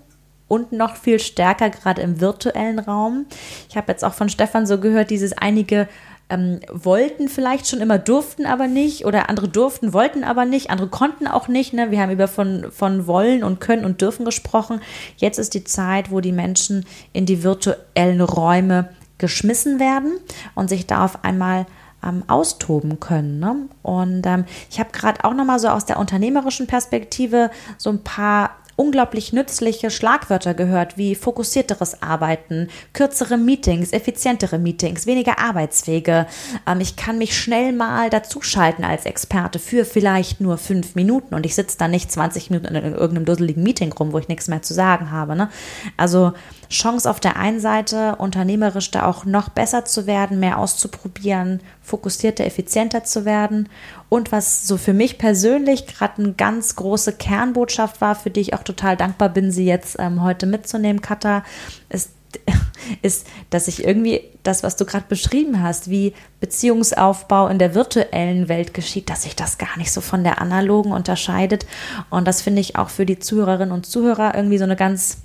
und noch viel stärker gerade im virtuellen Raum. Ich habe jetzt auch von Stefan so gehört, dieses einige ähm, wollten vielleicht schon immer, durften aber nicht oder andere durften, wollten aber nicht, andere konnten auch nicht. Ne? Wir haben über von, von wollen und können und dürfen gesprochen. Jetzt ist die Zeit, wo die Menschen in die virtuellen Räume geschmissen werden und sich da auf einmal ähm, austoben können. Ne? Und ähm, ich habe gerade auch noch mal so aus der unternehmerischen Perspektive so ein paar unglaublich nützliche Schlagwörter gehört, wie fokussierteres Arbeiten, kürzere Meetings, effizientere Meetings, weniger Arbeitswege. Ähm, ich kann mich schnell mal dazuschalten als Experte für vielleicht nur fünf Minuten und ich sitze dann nicht 20 Minuten in irgendeinem dusseligen Meeting rum, wo ich nichts mehr zu sagen habe. Ne? Also Chance auf der einen Seite, unternehmerisch da auch noch besser zu werden, mehr auszuprobieren, fokussierter, effizienter zu werden. Und was so für mich persönlich gerade eine ganz große Kernbotschaft war, für die ich auch total dankbar bin, sie jetzt ähm, heute mitzunehmen, Katha, ist ist, dass ich irgendwie das, was du gerade beschrieben hast, wie Beziehungsaufbau in der virtuellen Welt geschieht, dass sich das gar nicht so von der analogen unterscheidet. Und das finde ich auch für die Zuhörerinnen und Zuhörer irgendwie so eine ganz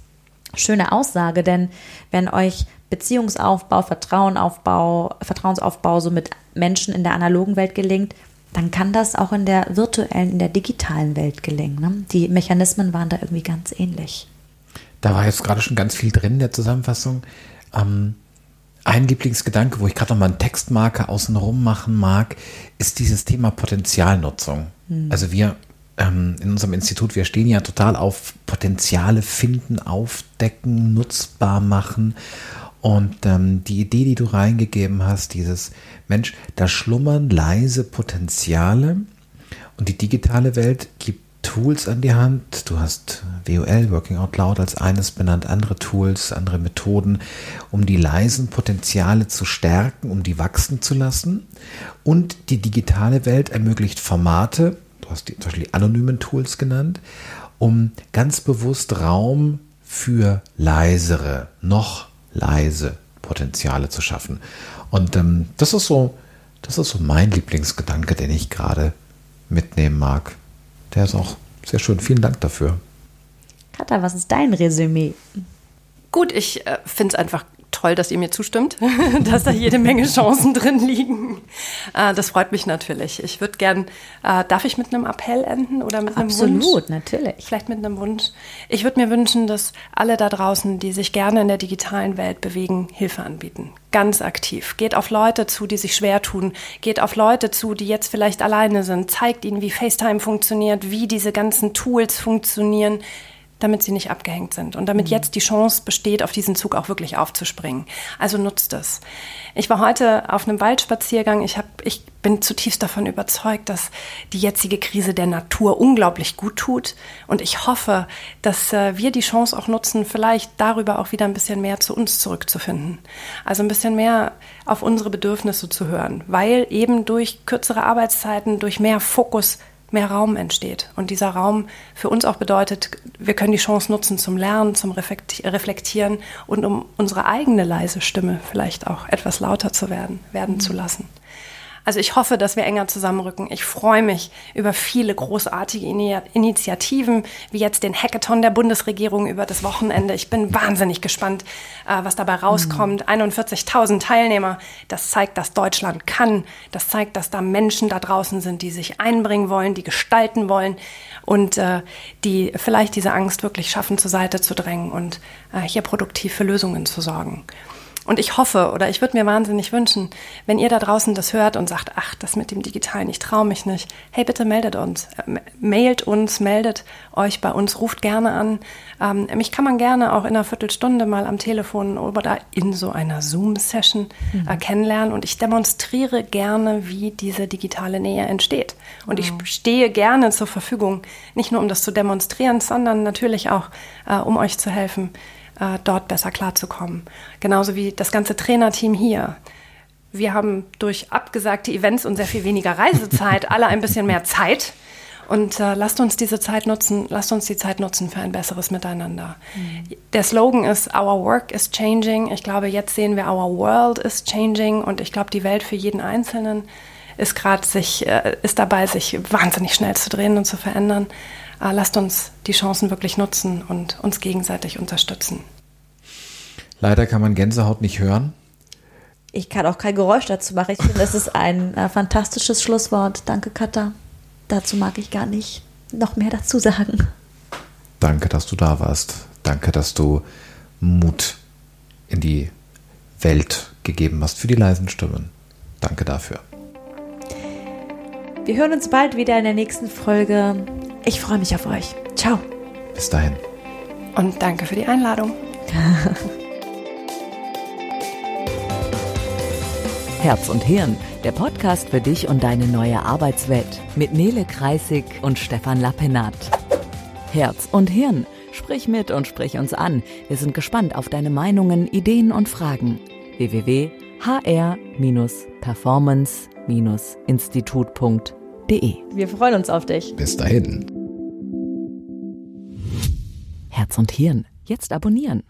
schöne Aussage, denn wenn euch Beziehungsaufbau, Vertrauenaufbau, Vertrauensaufbau so mit Menschen in der analogen Welt gelingt, dann kann das auch in der virtuellen, in der digitalen Welt gelingen. Ne? Die Mechanismen waren da irgendwie ganz ähnlich. Da war jetzt gerade schon ganz viel drin in der Zusammenfassung. Ähm, ein Lieblingsgedanke, wo ich gerade noch mal einen Textmarker außenrum machen mag, ist dieses Thema Potenzialnutzung. Hm. Also wir ähm, in unserem Institut, wir stehen ja total auf Potenziale finden, aufdecken, nutzbar machen. Und ähm, die Idee, die du reingegeben hast, dieses Mensch, da schlummern leise Potenziale und die digitale Welt gibt Tools an die Hand. Du hast WOL, Working Out Loud, als eines benannt, andere Tools, andere Methoden, um die leisen Potenziale zu stärken, um die wachsen zu lassen. Und die digitale Welt ermöglicht Formate, du hast die, zum Beispiel die anonymen Tools genannt, um ganz bewusst Raum für leisere, noch leise Potenziale zu schaffen. Und ähm, das ist so, das ist so mein Lieblingsgedanke, den ich gerade mitnehmen mag. Der ist auch sehr schön. Vielen Dank dafür. Katha, was ist dein Resümee? Gut, ich äh, finde es einfach toll, dass ihr mir zustimmt, dass da jede Menge Chancen drin liegen. Äh, das freut mich natürlich. Ich würde gern, äh, darf ich mit einem Appell enden oder mit einem Absolut, Wunsch? Absolut, natürlich. Vielleicht mit einem Wunsch. Ich würde mir wünschen, dass alle da draußen, die sich gerne in der digitalen Welt bewegen, Hilfe anbieten. Ganz aktiv. Geht auf Leute zu, die sich schwer tun. Geht auf Leute zu, die jetzt vielleicht alleine sind. Zeigt ihnen, wie FaceTime funktioniert, wie diese ganzen Tools funktionieren damit sie nicht abgehängt sind und damit mhm. jetzt die Chance besteht, auf diesen Zug auch wirklich aufzuspringen. Also nutzt es. Ich war heute auf einem Waldspaziergang. Ich, hab, ich bin zutiefst davon überzeugt, dass die jetzige Krise der Natur unglaublich gut tut. Und ich hoffe, dass äh, wir die Chance auch nutzen, vielleicht darüber auch wieder ein bisschen mehr zu uns zurückzufinden. Also ein bisschen mehr auf unsere Bedürfnisse zu hören, weil eben durch kürzere Arbeitszeiten, durch mehr Fokus mehr Raum entsteht. Und dieser Raum für uns auch bedeutet, wir können die Chance nutzen zum Lernen, zum Reflektieren und um unsere eigene leise Stimme vielleicht auch etwas lauter zu werden, werden mhm. zu lassen. Also ich hoffe, dass wir enger zusammenrücken. Ich freue mich über viele großartige Initiativen, wie jetzt den Hackathon der Bundesregierung über das Wochenende. Ich bin wahnsinnig gespannt, äh, was dabei rauskommt. 41.000 Teilnehmer. Das zeigt, dass Deutschland kann. Das zeigt, dass da Menschen da draußen sind, die sich einbringen wollen, die gestalten wollen und äh, die vielleicht diese Angst wirklich schaffen, zur Seite zu drängen und äh, hier produktiv für Lösungen zu sorgen. Und ich hoffe oder ich würde mir wahnsinnig wünschen, wenn ihr da draußen das hört und sagt, ach, das mit dem Digitalen, ich traue mich nicht. Hey, bitte meldet uns. Äh, mailt uns, meldet euch bei uns, ruft gerne an. Ähm, mich kann man gerne auch in einer Viertelstunde mal am Telefon oder in so einer Zoom-Session mhm. äh, kennenlernen. Und ich demonstriere gerne, wie diese digitale Nähe entsteht. Und wow. ich stehe gerne zur Verfügung, nicht nur um das zu demonstrieren, sondern natürlich auch, äh, um euch zu helfen, äh, dort besser klarzukommen. Genauso wie das ganze Trainerteam hier. Wir haben durch abgesagte Events und sehr viel weniger Reisezeit alle ein bisschen mehr Zeit. Und äh, lasst uns diese Zeit nutzen, lasst uns die Zeit nutzen für ein besseres Miteinander. Mhm. Der Slogan ist Our Work is Changing. Ich glaube, jetzt sehen wir Our World is Changing und ich glaube, die Welt für jeden Einzelnen ist gerade sich, äh, ist dabei, sich wahnsinnig schnell zu drehen und zu verändern äh, lasst uns die Chancen wirklich nutzen und uns gegenseitig unterstützen. Leider kann man Gänsehaut nicht hören. Ich kann auch kein Geräusch dazu machen. Ich finde, das ist ein äh, fantastisches Schlusswort. Danke, Katha. Dazu mag ich gar nicht noch mehr dazu sagen. Danke, dass du da warst. Danke, dass du Mut in die Welt gegeben hast für die leisen Stimmen. Danke dafür. Wir hören uns bald wieder in der nächsten Folge. Ich freue mich auf euch. Ciao. Bis dahin. Und danke für die Einladung. Herz und Hirn, der Podcast für dich und deine neue Arbeitswelt mit Nele Kreisig und Stefan Lappenat. Herz und Hirn, sprich mit und sprich uns an. Wir sind gespannt auf deine Meinungen, Ideen und Fragen. www.hr-performance-institut.de wir freuen uns auf dich. Bis dahin. Herz und Hirn, jetzt abonnieren.